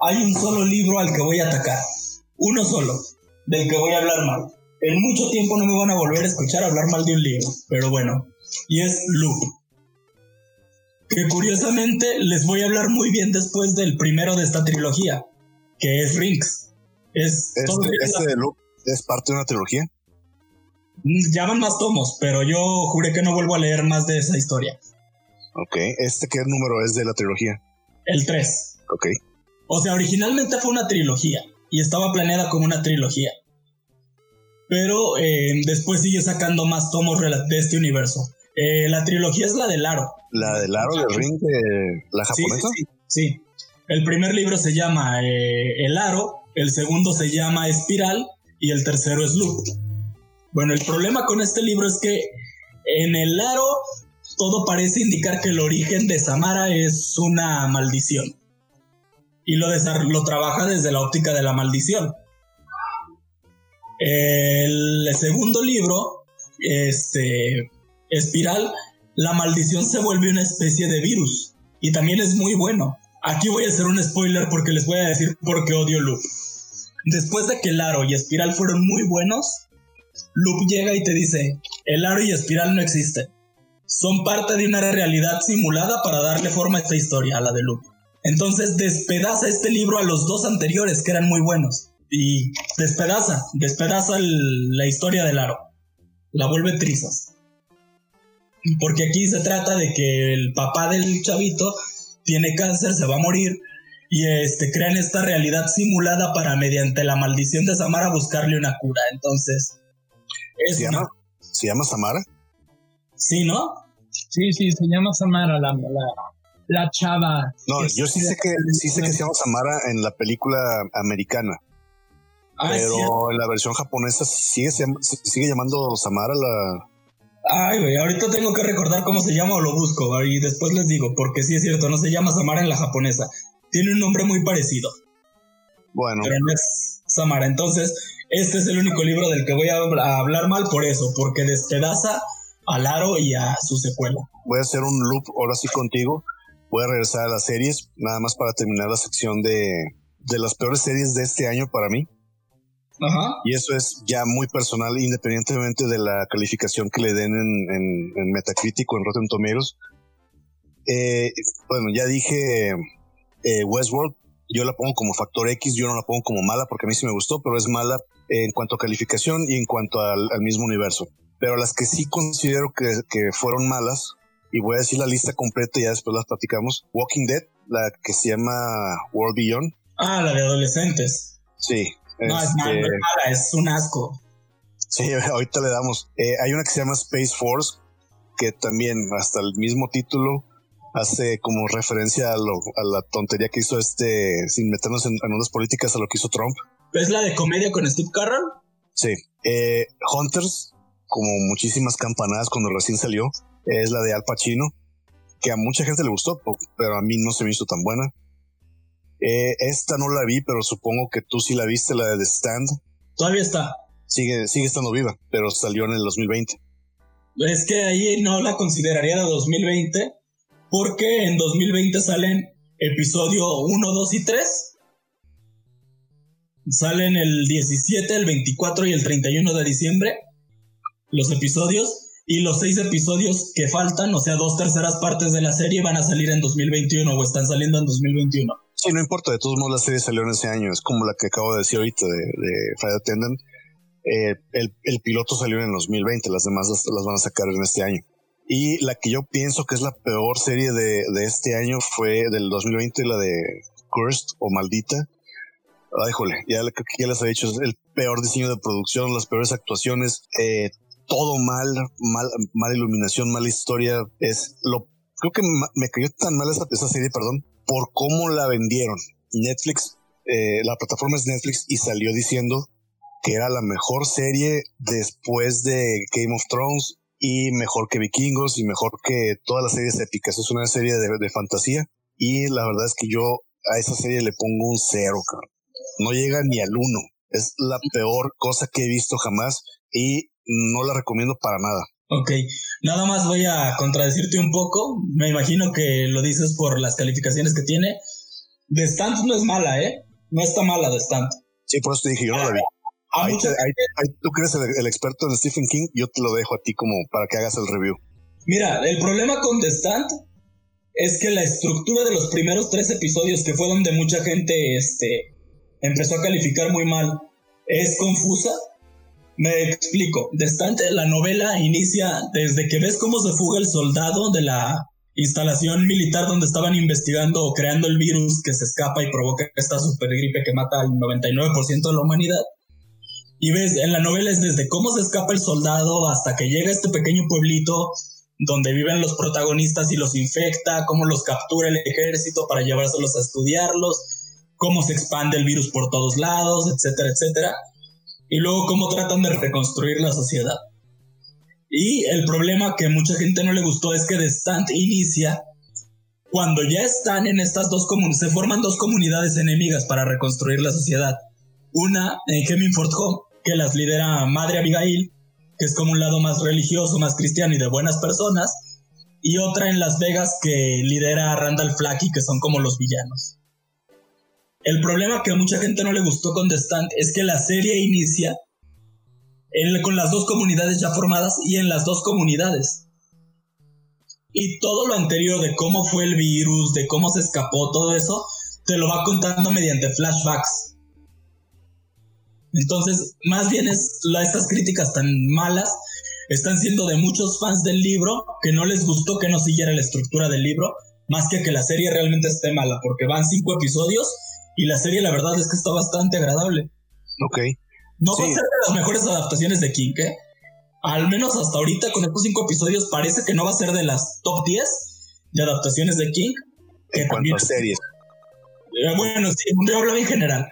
hay un solo libro al que voy a atacar. Uno solo, del que voy a hablar mal. En mucho tiempo no me van a volver a escuchar hablar mal de un libro, pero bueno, y es Loop. Que curiosamente les voy a hablar muy bien después del primero de esta trilogía, que es Rings. Es este, este de Loop es parte de una trilogía. Ya van más tomos, pero yo juré que no vuelvo a leer más de esa historia. Ok, ¿este qué número es de la trilogía? El 3. Ok. O sea, originalmente fue una trilogía y estaba planeada como una trilogía. Pero eh, después sigue sacando más tomos de este universo. Eh, la trilogía es la del aro. ¿La del aro de Ring de la japonesa? Sí, sí, El primer libro se llama eh, El aro, el segundo se llama Espiral y el tercero es Loop. Bueno, el problema con este libro es que en el aro todo parece indicar que el origen de Samara es una maldición. Y lo, lo trabaja desde la óptica de la maldición. El segundo libro, este, Espiral, la maldición se vuelve una especie de virus. Y también es muy bueno. Aquí voy a hacer un spoiler porque les voy a decir por qué odio Loop. Después de que el aro y Espiral fueron muy buenos, Loop llega y te dice, el aro y espiral no existen. Son parte de una realidad simulada para darle forma a esta historia, a la de Loop. Entonces despedaza este libro a los dos anteriores que eran muy buenos. Y despedaza, despedaza la historia del aro. La vuelve trizas. Porque aquí se trata de que el papá del chavito tiene cáncer, se va a morir. Y este, crean esta realidad simulada para mediante la maldición de Samara buscarle una cura. Entonces, ¿Se, llama, ¿Se llama Samara? Sí, ¿no? Sí, sí, se llama Samara, la, la, chava. No, yo sí sé que sí sé que se llama Samara en la película americana. Ah, pero en la versión japonesa sigue, sigue llamando Samara la. Ay, güey, ahorita tengo que recordar cómo se llama o lo busco y después les digo, porque sí es cierto, no se llama Samara en la japonesa. Tiene un nombre muy parecido. Bueno. Pero no es Samara. Entonces, este es el único libro del que voy a hablar mal por eso, porque despedaza a Laro y a su secuela. Voy a hacer un loop ahora sí contigo. Voy a regresar a las series, nada más para terminar la sección de, de las peores series de este año para mí. Ajá. Y eso es ya muy personal, independientemente de la calificación que le den en, en, Metacritic o en Rotten Tomatoes. Eh, bueno, ya dije eh, Westworld, yo la pongo como factor X, yo no la pongo como mala porque a mí sí me gustó, pero es mala en cuanto a calificación y en cuanto al, mismo universo. Pero las que sí considero que, que, fueron malas, y voy a decir la lista completa y ya después las platicamos. Walking Dead, la que se llama World Beyond. Ah, la de adolescentes. Sí. No, es, mala, es mala, es un asco. Sí, ahorita le damos. Eh, hay una que se llama Space Force, que también hasta el mismo título hace como referencia a, la tontería que hizo este, sin meternos en, unas políticas, a lo que hizo Trump. ¿Es la de comedia con Steve Carroll? Sí. Eh, Hunters, como muchísimas campanadas cuando recién salió, es la de Al Pacino, que a mucha gente le gustó, pero a mí no se me hizo tan buena. Eh, esta no la vi, pero supongo que tú sí la viste, la de The Stand. Todavía está. Sigue, sigue estando viva, pero salió en el 2020. Es que ahí no la consideraría de 2020 porque en 2020 salen episodio 1, 2 y 3. Salen el 17, el 24 y el 31 de diciembre los episodios. Y los seis episodios que faltan, o sea, dos terceras partes de la serie, van a salir en 2021 o están saliendo en 2021. Sí, no importa, de todos modos la serie salió en ese año, es como la que acabo de decir ahorita de, de Friday Attendant. Eh, el, piloto salió en el 2020, las demás las van a sacar en este año. Y la que yo pienso que es la peor serie de, de este año fue del 2020, la de Cursed o Maldita. Ay, jole, ya, ya les he dicho, es el peor diseño de producción, las peores actuaciones, eh, todo mal, mal, mala iluminación, mala historia. Es lo, creo que me cayó tan mal esa, esa serie, perdón, por cómo la vendieron. Netflix, eh, la plataforma es Netflix y salió diciendo que era la mejor serie después de Game of Thrones y mejor que Vikingos y mejor que todas las series épicas. Es una serie de, de fantasía y la verdad es que yo a esa serie le pongo un cero, No llega ni al uno. Es la peor cosa que he visto jamás y no la recomiendo para nada. Ok, nada más voy a contradecirte un poco. Me imagino que lo dices por las calificaciones que tiene. The Stand no es mala, ¿eh? No está mala The Stand. Sí, por eso te dije, yo no la vi. Ahí, tú crees el, el, experto en Stephen King, yo te lo dejo a ti como para que hagas el review. Mira, el problema con The Stand es que la estructura de los primeros tres episodios, que fue donde mucha gente este, empezó a calificar muy mal, es confusa me explico. Destante, la novela inicia desde que ves cómo se fuga el soldado de la instalación militar donde estaban investigando o creando el virus que se escapa y provoca esta supergripe que mata al 99% de la humanidad. Y ves, en la novela es desde cómo se escapa el soldado hasta que llega a este pequeño pueblito donde viven los protagonistas y los infecta, cómo los captura el ejército para llevárselos a estudiarlos, cómo se expande el virus por todos lados, etcétera, etcétera y luego cómo tratan de reconstruir la sociedad. Y el problema que mucha gente no le gustó es que The Stand inicia cuando ya están en estas dos comunidades, se forman dos comunidades enemigas para reconstruir la sociedad. Una en Hemingford Home, que las lidera Madre Abigail, que es como un lado más religioso, más cristiano y de buenas personas, y otra en Las Vegas que lidera Randall Flacky, que son como los villanos. El problema que a mucha gente no le gustó con The Stand es que la serie inicia con las dos comunidades ya formadas y en las dos comunidades. Y todo lo anterior de cómo fue el virus, de cómo se escapó, todo eso, te lo va contando mediante flashbacks. Entonces, más bien es estas críticas tan malas están siendo de muchos fans del libro que no les gustó que no siguiera la estructura del libro, más que que la serie realmente esté mala, porque van cinco episodios y la serie, la verdad, es que está bastante agradable. Ok. No va a ser de las mejores adaptaciones de King, ¿eh? Al menos hasta ahorita, con estos cinco episodios, parece que no va a ser de las top 10 de adaptaciones de King. En cuanto a series. Eh, bueno, sí, yo hablaba en general.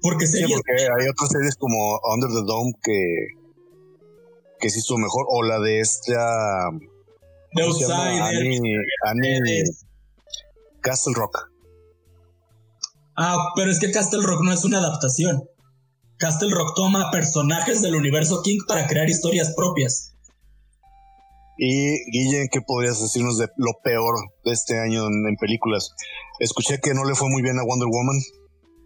Porque series. Sí, porque hay otras series como Under the Dome que. que sí estuvo mejor. O la de esta. The Outsider. Annie, Annie Castle Rock. Ah, pero es que Castle Rock no es una adaptación. Castle Rock toma personajes del universo King para crear historias propias. Y Guille, ¿qué podrías decirnos de lo peor de este año en, películas? Escuché que no le fue muy bien a Wonder Woman.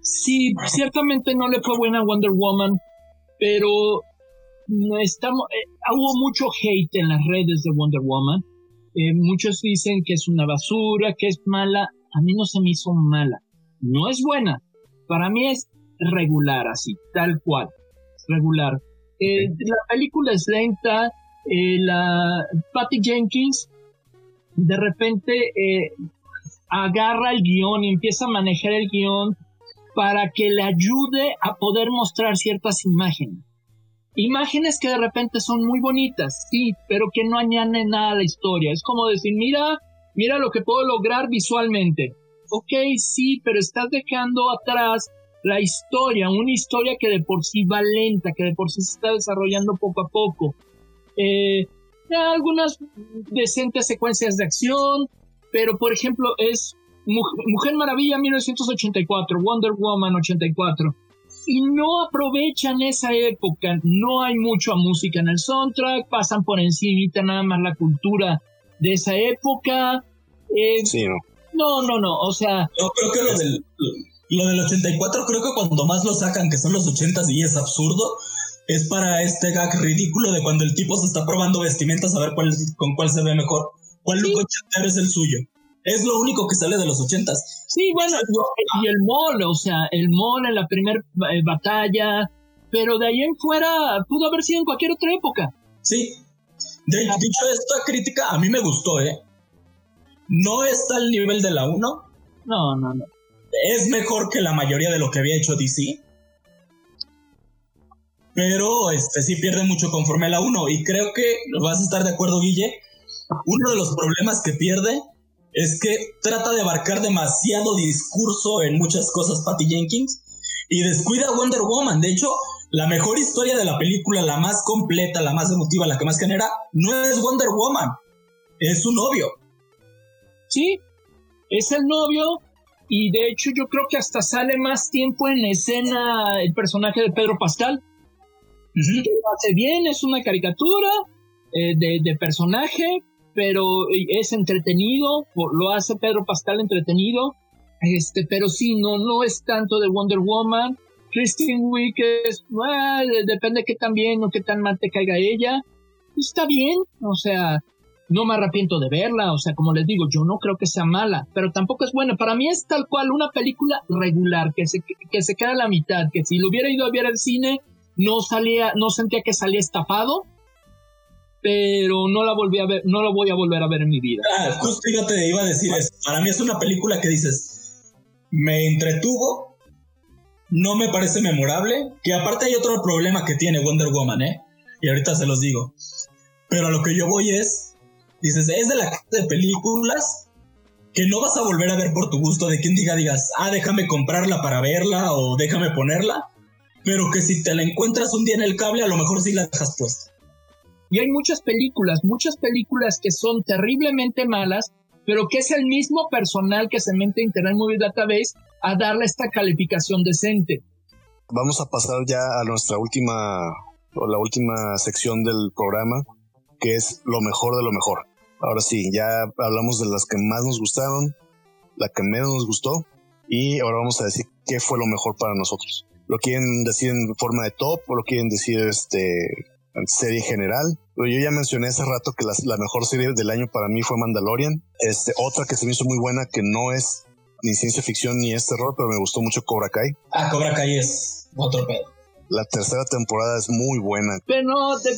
Sí, ciertamente no le fue buena a Wonder Woman, pero estamos, eh, hubo mucho hate en las redes de Wonder Woman. Eh, muchos dicen que es una basura, que es mala. A mí no se me hizo mala no es buena. Para mí es regular, así, tal cual. Regular. Eh, la película es lenta. Eh, la Patty Jenkins de repente eh, agarra el guion y empieza a manejar el guion para que le ayude a poder mostrar ciertas imágenes. Imágenes que de repente son muy bonitas, sí, pero que no añaden nada a la historia. Es como decir, mira, mira lo que puedo lograr visualmente ok, sí, pero estás dejando atrás la historia, una historia que de por sí va lenta, que de por sí se está desarrollando poco a poco. Eh, algunas decentes secuencias de acción, pero por ejemplo es Mujer Maravilla 1984, Wonder Woman 84. Y no aprovechan esa época, no hay mucha música en el soundtrack, pasan por encima nada más la cultura de esa época. Eh, sí, no no, no, no, o sea... Yo creo que lo del, lo del 84, creo que cuando más lo sacan, que son los 80 y es absurdo, es para este gag ridículo de cuando el tipo se está probando vestimentas a ver cuál, con cuál se ve mejor. ¿Cuál look es el suyo? Es lo único que sale de los 80 Sí, bueno, y el mall, o sea, el mall en la primera eh, batalla, pero de ahí en fuera pudo haber sido en cualquier otra época. Sí. De, dicho esta crítica, a mí me gustó, ¿eh? No está al nivel de la 1. No, no, no. es mejor que la mayoría de lo que había hecho DC. Pero este sí pierde mucho conforme la 1. Y creo que vas a estar de acuerdo, Guille. Uno de los problemas que pierde es que trata de abarcar demasiado discurso en muchas cosas Patty Jenkins y descuida a Wonder Woman. De hecho, la mejor historia de la película, la más completa, la más emotiva, la que más genera, no es Wonder Woman, es su novio. Sí, es el novio y de hecho yo creo que hasta sale más tiempo en escena el personaje de Pedro Pascal. Lo hace bien, es una caricatura eh, de, de, personaje, pero es entretenido, lo hace Pedro Pascal entretenido, este, pero sí, no, no es tanto de Wonder Woman. Christine Wick es, depende de qué tan bien o qué tan mal te caiga ella. Está bien, o sea, no me arrepiento de verla, o sea, como les digo, yo no creo que sea mala, pero tampoco es buena. Para mí es tal cual una película regular, que se, que se queda a la mitad, que si lo hubiera ido a ver al cine, no salía, no sentía que salía estafado, pero no la volví a ver, no la voy a volver a ver en mi vida. Ah, justo te iba a decir eso. Para mí es una película que dices, me entretuvo, no me parece memorable, que aparte hay otro problema que tiene Wonder Woman, ¿eh? Y ahorita se los digo. Pero a lo que yo voy es, dices, es de la de películas que no vas a volver a ver por tu gusto, de quien diga, digas, ah, déjame comprarla para verla o déjame ponerla, pero que si te la encuentras un día en el cable, a lo mejor sí la dejas puesta. Y hay muchas películas, muchas películas que son terriblemente malas, pero que es el mismo personal que se mete en Internet Movie Database a darle esta calificación decente. Vamos a pasar ya a nuestra última, o la última sección del programa, que es lo mejor de lo mejor. Ahora sí, ya hablamos de las que más nos gustaron, la que menos nos gustó, y ahora vamos a decir qué fue lo mejor para nosotros. ¿Lo quieren decir en forma de top o lo quieren decir este serie general. Yo ya mencioné hace rato que la, mejor serie del año para mí fue Mandalorian. Este, otra que se me hizo muy buena que no es ni ciencia ficción ni es terror, pero me gustó mucho Cobra Kai. Ah, Cobra Kai es otro pedo. La tercera temporada es muy buena. Pero,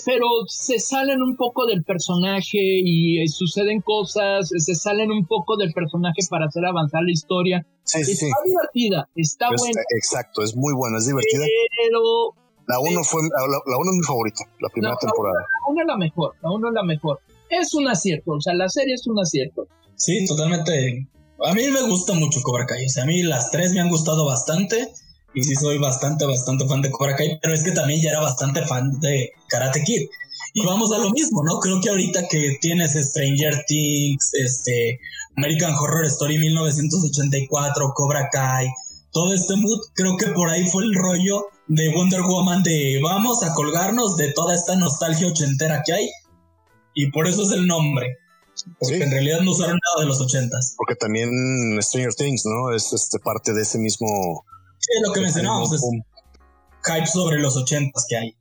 pero se salen un poco del personaje y eh, suceden cosas, se salen un poco del personaje para hacer avanzar la historia. Sí, está divertida, está buena. Exacto, es muy buena, es divertida. Pero la 1 fue la 1 es mi favorita, la primera temporada. La 1 es la mejor, la 1 es la mejor. Es un acierto, o sea, la serie es un acierto. Sí, totalmente. A mí me gusta mucho Cobra Kai, o sea, a mí las tres me han gustado bastante y sí soy bastante, bastante fan de Cobra Kai, pero es que también ya era bastante fan de Karate Kid. Y vamos a lo mismo, ¿no? Creo que ahorita que tienes Stranger Things, este, American Horror Story 1984, Cobra Kai, todo este mood, creo que por ahí fue el rollo de Wonder Woman de vamos a colgarnos de toda esta nostalgia ochentera que hay y por eso es el nombre. Porque en realidad no usaron nada de los ochentas. Porque también Stranger Things, ¿no? Es este parte de ese mismo. Sí, lo que mencionábamos es hype sobre los ochentas que hay.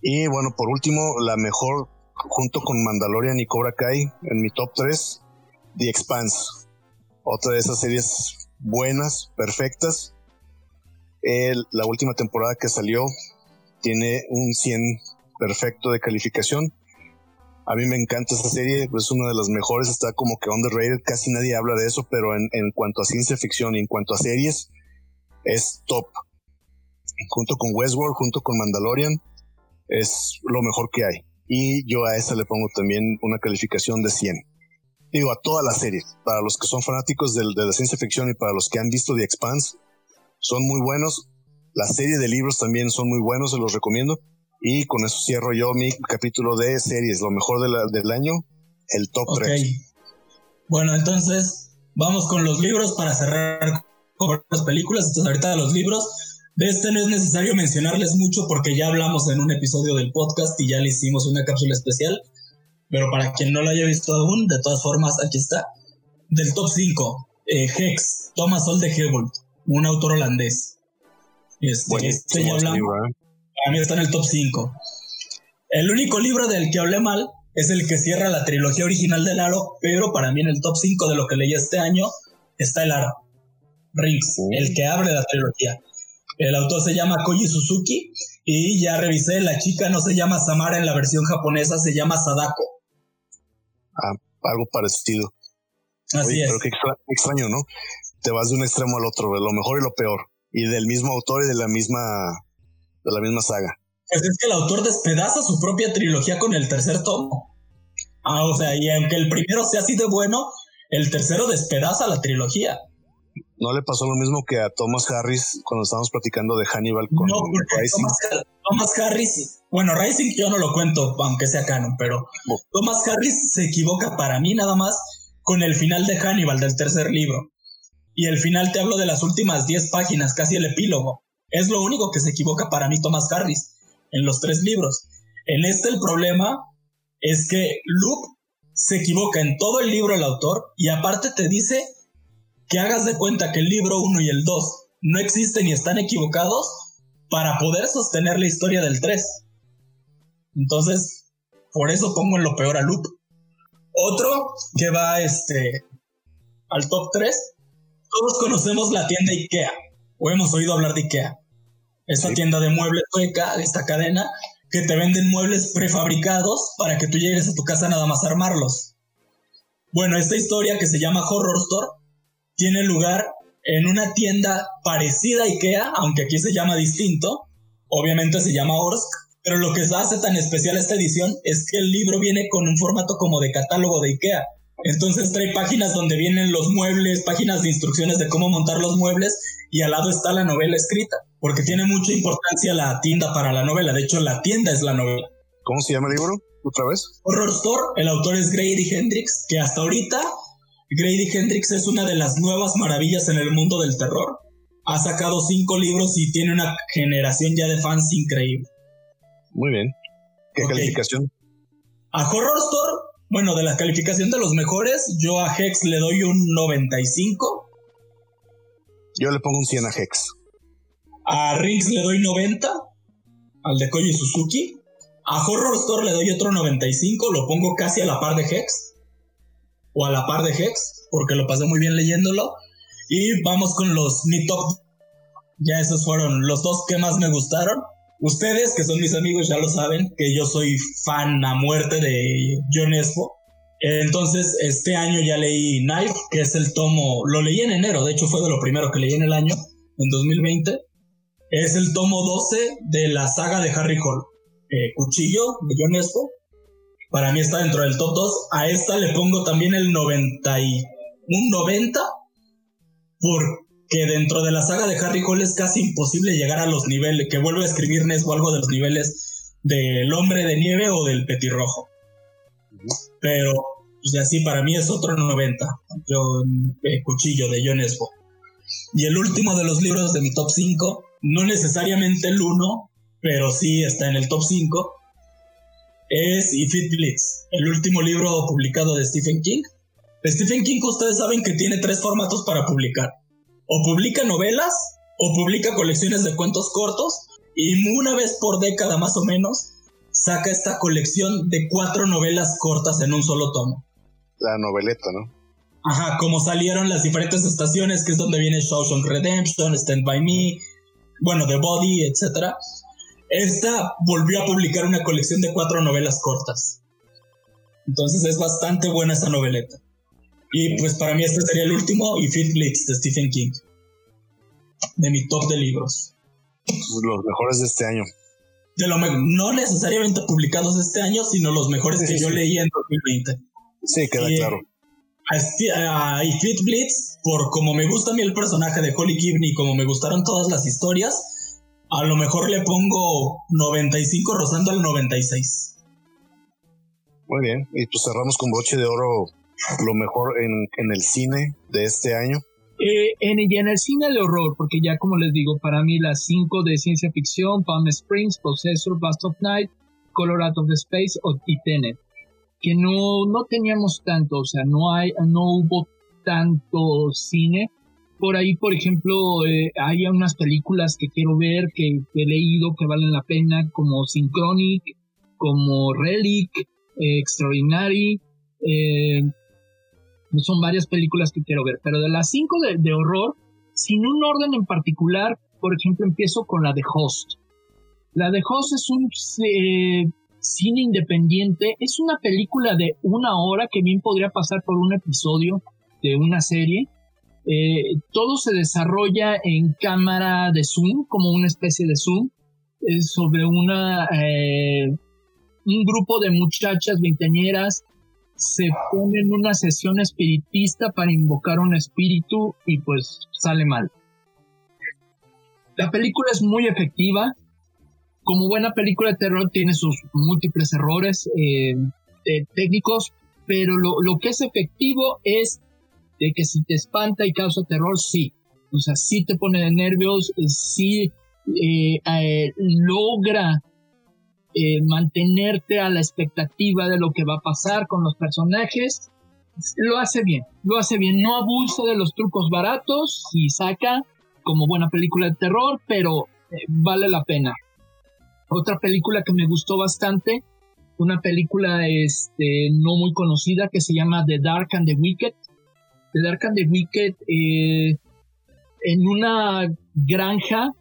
Y bueno, por último, la mejor, junto con Mandalorian y Cobra Kai, en mi top 3, The Expanse. Otra de esas series buenas, perfectas. la última temporada que salió tiene un 100 perfecto de calificación. A mí me encanta esta serie, es una de las mejores, está como que underrated, casi nadie habla de eso, pero en, en cuanto a ciencia ficción y en cuanto a series, es top. Junto con Westworld, junto con Mandalorian, es lo mejor que hay. Y yo a esa le pongo también una calificación de 100 digo, a toda la serie. Para los que son fanáticos de, de la ciencia ficción y para los que han visto The Expanse, son muy buenos. La serie de libros también son muy buenos, se los recomiendo. Y con eso cierro yo mi capítulo de series, lo mejor del año, el top 3. Bueno, entonces vamos con los libros para cerrar las películas. Entonces ahorita los libros. De este no es necesario mencionarles mucho porque ya hablamos en un episodio del podcast y ya le hicimos una cápsula especial. Pero para quien no lo haya visto aún, de todas formas, aquí está. Del top 5, eh, Hex, Thomas Oldehebold, un autor holandés. Este, este ya hablamos. ¿eh? Para mí está en el top 5. El único libro del que hablé mal es el que cierra la trilogía original del Aro, pero para mí en el top 5 de lo que leí este año está el Aro. Rings, uh. el que abre la trilogía. El autor se llama Koji Suzuki y ya revisé, la chica no se llama Samara en la versión japonesa, se llama Sadako algo parecido. Así es. Pero qué extraño, ¿no? te vas de un extremo al otro, de lo mejor y lo peor, y del mismo autor y de la misma, de la misma saga. Pues es que el autor despedaza su propia trilogía con el tercer tomo. Ah, o sea, y aunque el primero sea así de bueno, el tercero despedaza la trilogía. ¿No le pasó lo mismo que a Thomas Harris cuando estábamos platicando de Hannibal con no, Rising? Thomas, Harris, bueno, Rising yo no lo cuento, aunque sea canon, pero Thomas Harris se equivoca para mí nada más con el final de Hannibal del tercer libro. Y el final te hablo de las últimas 10 páginas, casi el epílogo. Es lo único que se equivoca para mí Thomas Harris en los tres libros. En este el problema es que Luke se equivoca en todo el libro el autor y aparte te dice que hagas de cuenta que el libro 1 y el 2 no existen y están equivocados para poder sostener la historia del 3. Entonces, por eso pongo en lo peor a Luke. Otro que va este al top 3 todos conocemos la tienda IKEA o hemos oído hablar de IKEA. Esta tienda de muebles sueca, esta cadena, que te venden muebles prefabricados para que tú llegues a tu casa nada más a armarlos. Bueno, esta historia que se llama Horror Store tiene lugar en una tienda parecida a IKEA, aunque aquí se llama distinto. Obviamente se llama Orsk, pero lo que hace tan especial esta edición es que el libro viene con un formato como de catálogo de IKEA. Entonces trae páginas donde vienen los muebles, páginas de instrucciones de cómo montar los muebles y al lado está la novela escrita, porque tiene mucha importancia la tienda para la novela. De hecho, la tienda es la novela. ¿Cómo se llama el libro? ¿Otra vez? Horror Store. El autor es Grady Hendrix, que hasta ahorita Grady Hendrix es una de las nuevas maravillas en el mundo del terror. Ha sacado cinco libros y tiene una generación ya de fans increíble. Muy bien. ¿Qué calificación? A Horror Store bueno, de la calificación de los mejores, yo a Hex le doy un 95. Yo le pongo un 100 a Hex. A Rings le doy 90. Al de Koji Suzuki. A Horror Store le doy otro 95. Lo pongo casi a la par de Hex. O a la par de Hex. Porque lo pasé muy bien leyéndolo. Y vamos con los mi top. Ya esos fueron los dos que más me gustaron. Ustedes, que son mis amigos, ya lo saben, que yo soy fan a muerte de John Espo. Entonces, este año ya leí Knife, que es el tomo, lo leí en enero, de hecho fue de lo primero que leí en el año, en 2020. Es el tomo 12 de la saga de Harry Hall. Eh, Cuchillo de John Espo. Para mí está dentro del top 2. A esta le pongo también el 90 y un 90 por que dentro de la saga de Harry Hole es casi imposible llegar a los niveles, que vuelve a escribir Nesbo algo de los niveles del hombre de nieve o del petirrojo. Pero, pues así, para mí es otro 90. Yo, eh, Cuchillo de John Nesbo. Y el último de los libros de mi top 5, no necesariamente el 1, pero sí está en el top 5, es If It Blitz, el último libro publicado de Stephen King. Stephen King, ustedes saben que tiene tres formatos para publicar o publica novelas o publica colecciones de cuentos cortos y una vez por década más o menos saca esta colección de cuatro novelas cortas en un solo tomo. La noveleta, ¿no? Ajá, como salieron las diferentes estaciones, que es donde viene Shawshank Redemption, Stand By Me, bueno, The Body, etc. Esta volvió a publicar una colección de cuatro novelas cortas. Entonces es bastante buena esta noveleta. Y pues para mí este sería el último y Fit Blitz de Stephen King. De mi top de libros. Los mejores de este año. De lo no necesariamente publicados este año, sino los mejores que yo leí en 2020. Sí, queda claro. A, y Fit Blitz, por como me gusta a mí el personaje de Holly Gibney, como me gustaron todas las historias, a lo mejor le pongo 95 rozando al 96. Muy bien, y pues cerramos con broche de oro lo mejor en, el cine de este año? Eh, en, y en el cine de horror, porque ya como les digo, para mí las cinco de ciencia ficción, Palm Springs, Possessor, Bust of Night, Color Out of the Space y Tenet, que no, no teníamos tanto, o sea, no, hay, no hubo tanto cine. Por ahí, por ejemplo, eh, hay unas películas que quiero ver, que, he leído, que valen la pena, como Synchronic, como Relic, eh, Extraordinary, eh, son varias películas que quiero ver, pero de las cinco de, horror, sin un orden en particular, por ejemplo, empiezo con la de Host. La de Host es un eh, cine independiente, es una película de una hora que bien podría pasar por un episodio de una serie, Eh, todo se desarrolla en cámara de zoom, como una especie de zoom, sobre una eh, un grupo de muchachas veinteañeras se ponen una sesión espiritista para invocar un espíritu y pues sale mal. La película es muy efectiva. Como buena película de terror tiene sus múltiples errores eh, técnicos, pero lo, que es efectivo es de que si te espanta y causa terror, sí. O sea, sí te pone de nervios, sí eh, eh, logra eh, mantenerte a la expectativa de lo que va a pasar con los personajes. Lo hace bien, lo hace bien. No abusa de los trucos baratos y saca como buena película de terror, pero vale la pena. Otra película que me gustó bastante, una película este, no muy conocida que se llama The Dark and the Wicked. Dark and the Wicked, en una granja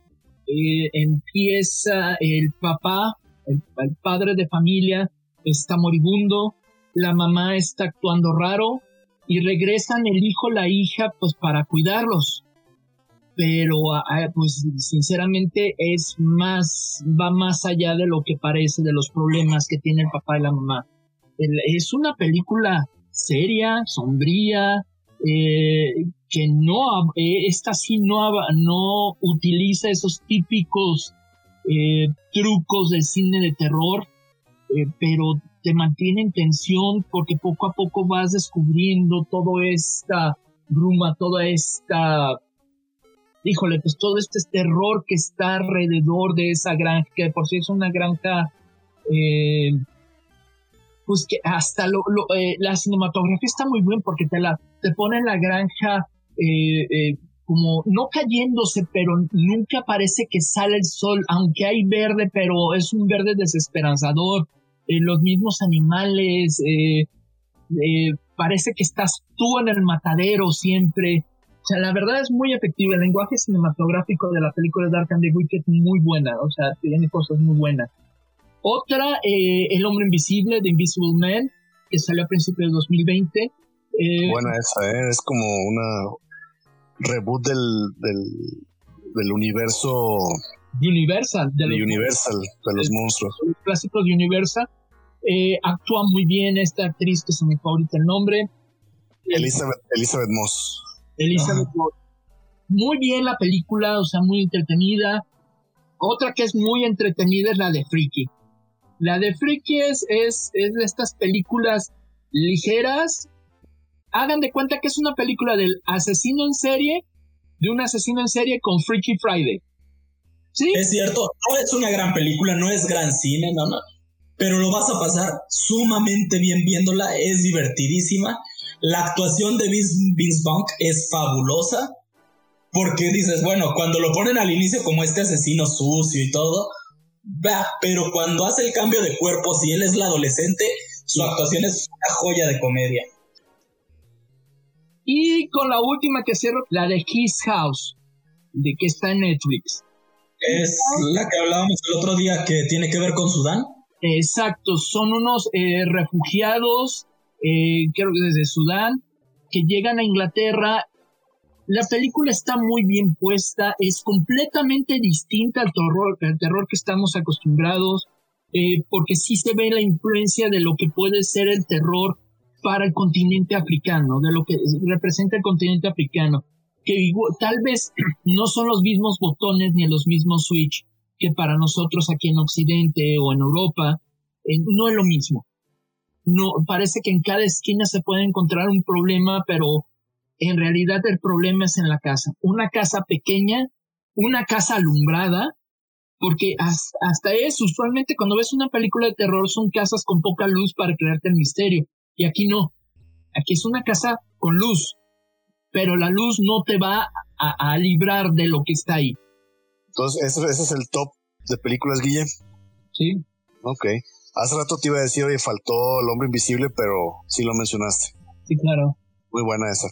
eh, empieza el papá, el, padre de familia, está moribundo, la mamá está actuando raro y regresan el hijo, la hija, pues para cuidarlos. Pero, pues sinceramente es más, va más allá de lo que parece, de los problemas que tiene el papá y la mamá. es una película seria, sombría, eh, que no, eh, esta sí no, no utiliza esos típicos eh, trucos del cine de terror, eh, pero te mantiene en tensión porque poco a poco vas descubriendo toda esta bruma, toda esta, híjole, pues todo este terror que está alrededor de esa granja, que por sí es una granja, pues que hasta lo, la cinematografía está muy bien porque te la te pone en la granja eh, eh, como no cayéndose, pero nunca parece que sale el sol, aunque hay verde, pero es un verde desesperanzador. Eh, los mismos animales, parece que estás tú en el matadero siempre. O sea, la verdad es muy efectivo. El lenguaje cinematográfico de la película Dark and the Wicked muy buena. O sea, tiene cosas muy buenas. Otra, El hombre invisible, de Invisible Man, que salió a principios de 2020. Buena esa, es como una reboot del, del, universo Universal, de, Universal, de los monstruos. Los clásicos de Universal. Eh, actúa muy bien esta actriz que se me favorita el nombre. Elizabeth, Elizabeth Moss. Elizabeth Moss. Muy bien la película, o sea, muy entretenida. Otra que es muy entretenida es la de Freaky. La de Freaky es, es, es de estas películas ligeras, hagan de cuenta que es una película del asesino en serie, de un asesino en serie con Freaky Friday. ¿Sí? Es cierto, no es una gran película, no es gran cine, no, no. Pero lo vas a pasar sumamente bien viéndola, es divertidísima. La actuación de Vince, Vince es fabulosa. Porque dices, bueno, cuando lo ponen al inicio como este asesino sucio y todo, va, pero cuando hace el cambio de cuerpo, si él es la adolescente, su actuación es una joya de comedia. Y con la última que cierro, la de His House, de que está en Netflix. Es la que hablábamos el otro día que tiene que ver con Sudán. Exacto, son unos eh, refugiados, eh, creo que desde Sudán, que llegan a Inglaterra. La película está muy bien puesta, es completamente distinta al terror, al terror que estamos acostumbrados, eh, porque sí se ve la influencia de lo que puede ser el terror para el continente africano, de lo que representa el continente africano, que tal vez no son los mismos botones ni los mismos switch que para nosotros aquí en Occidente o en Europa, eh, no es lo mismo. No, parece que en cada esquina se puede encontrar un problema, pero en realidad el problema es en la casa. Una casa pequeña, una casa alumbrada, porque hasta, hasta eso, usualmente cuando ves una película de terror son casas con poca luz para crearte el misterio. Y aquí no. Aquí es una casa con luz, pero la luz no te va a, librar de lo que está ahí. Entonces, ese, es el top de películas, Guille. Sí. Ok. Hace rato te iba a decir, oye, faltó El Hombre Invisible, pero sí lo mencionaste. Sí, claro. Muy buena esa.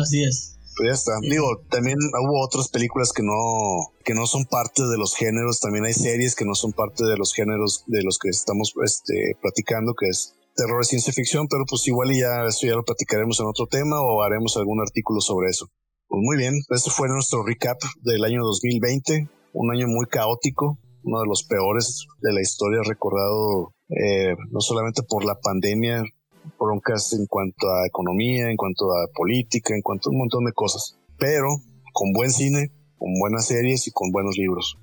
Así es. Pues ya está. Digo, también hubo otras películas que no, que no son parte de los géneros. También hay series que no son parte de los géneros de los que estamos este, platicando, que es terror y ciencia ficción, pero pues igual ya eso ya lo platicaremos en otro tema o haremos algún artículo sobre eso. Pues muy bien, este fue nuestro recap del año 2020, un año muy caótico, uno de los peores de la historia recordado eh, no solamente por la pandemia, broncas en cuanto a economía, en cuanto a política, en cuanto a un montón de cosas, pero con buen cine, con buenas series y con buenos libros.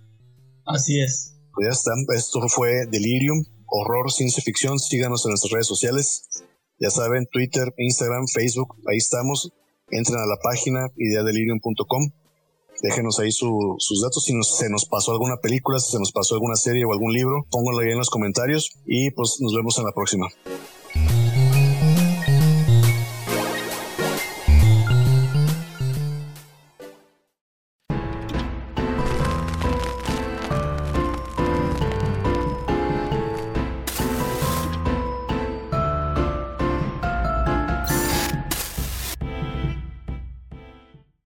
Así es. Pues ya está, esto fue Delirium, horror, ciencia ficción, síganos en nuestras redes sociales, ya saben, Twitter, Instagram, Facebook, ahí estamos, entren a la página ideadelirium.com déjenos ahí sus datos. Si se nos pasó alguna película, si se nos pasó alguna serie o algún libro, pónganlo ahí en los comentarios y pues nos vemos en la próxima.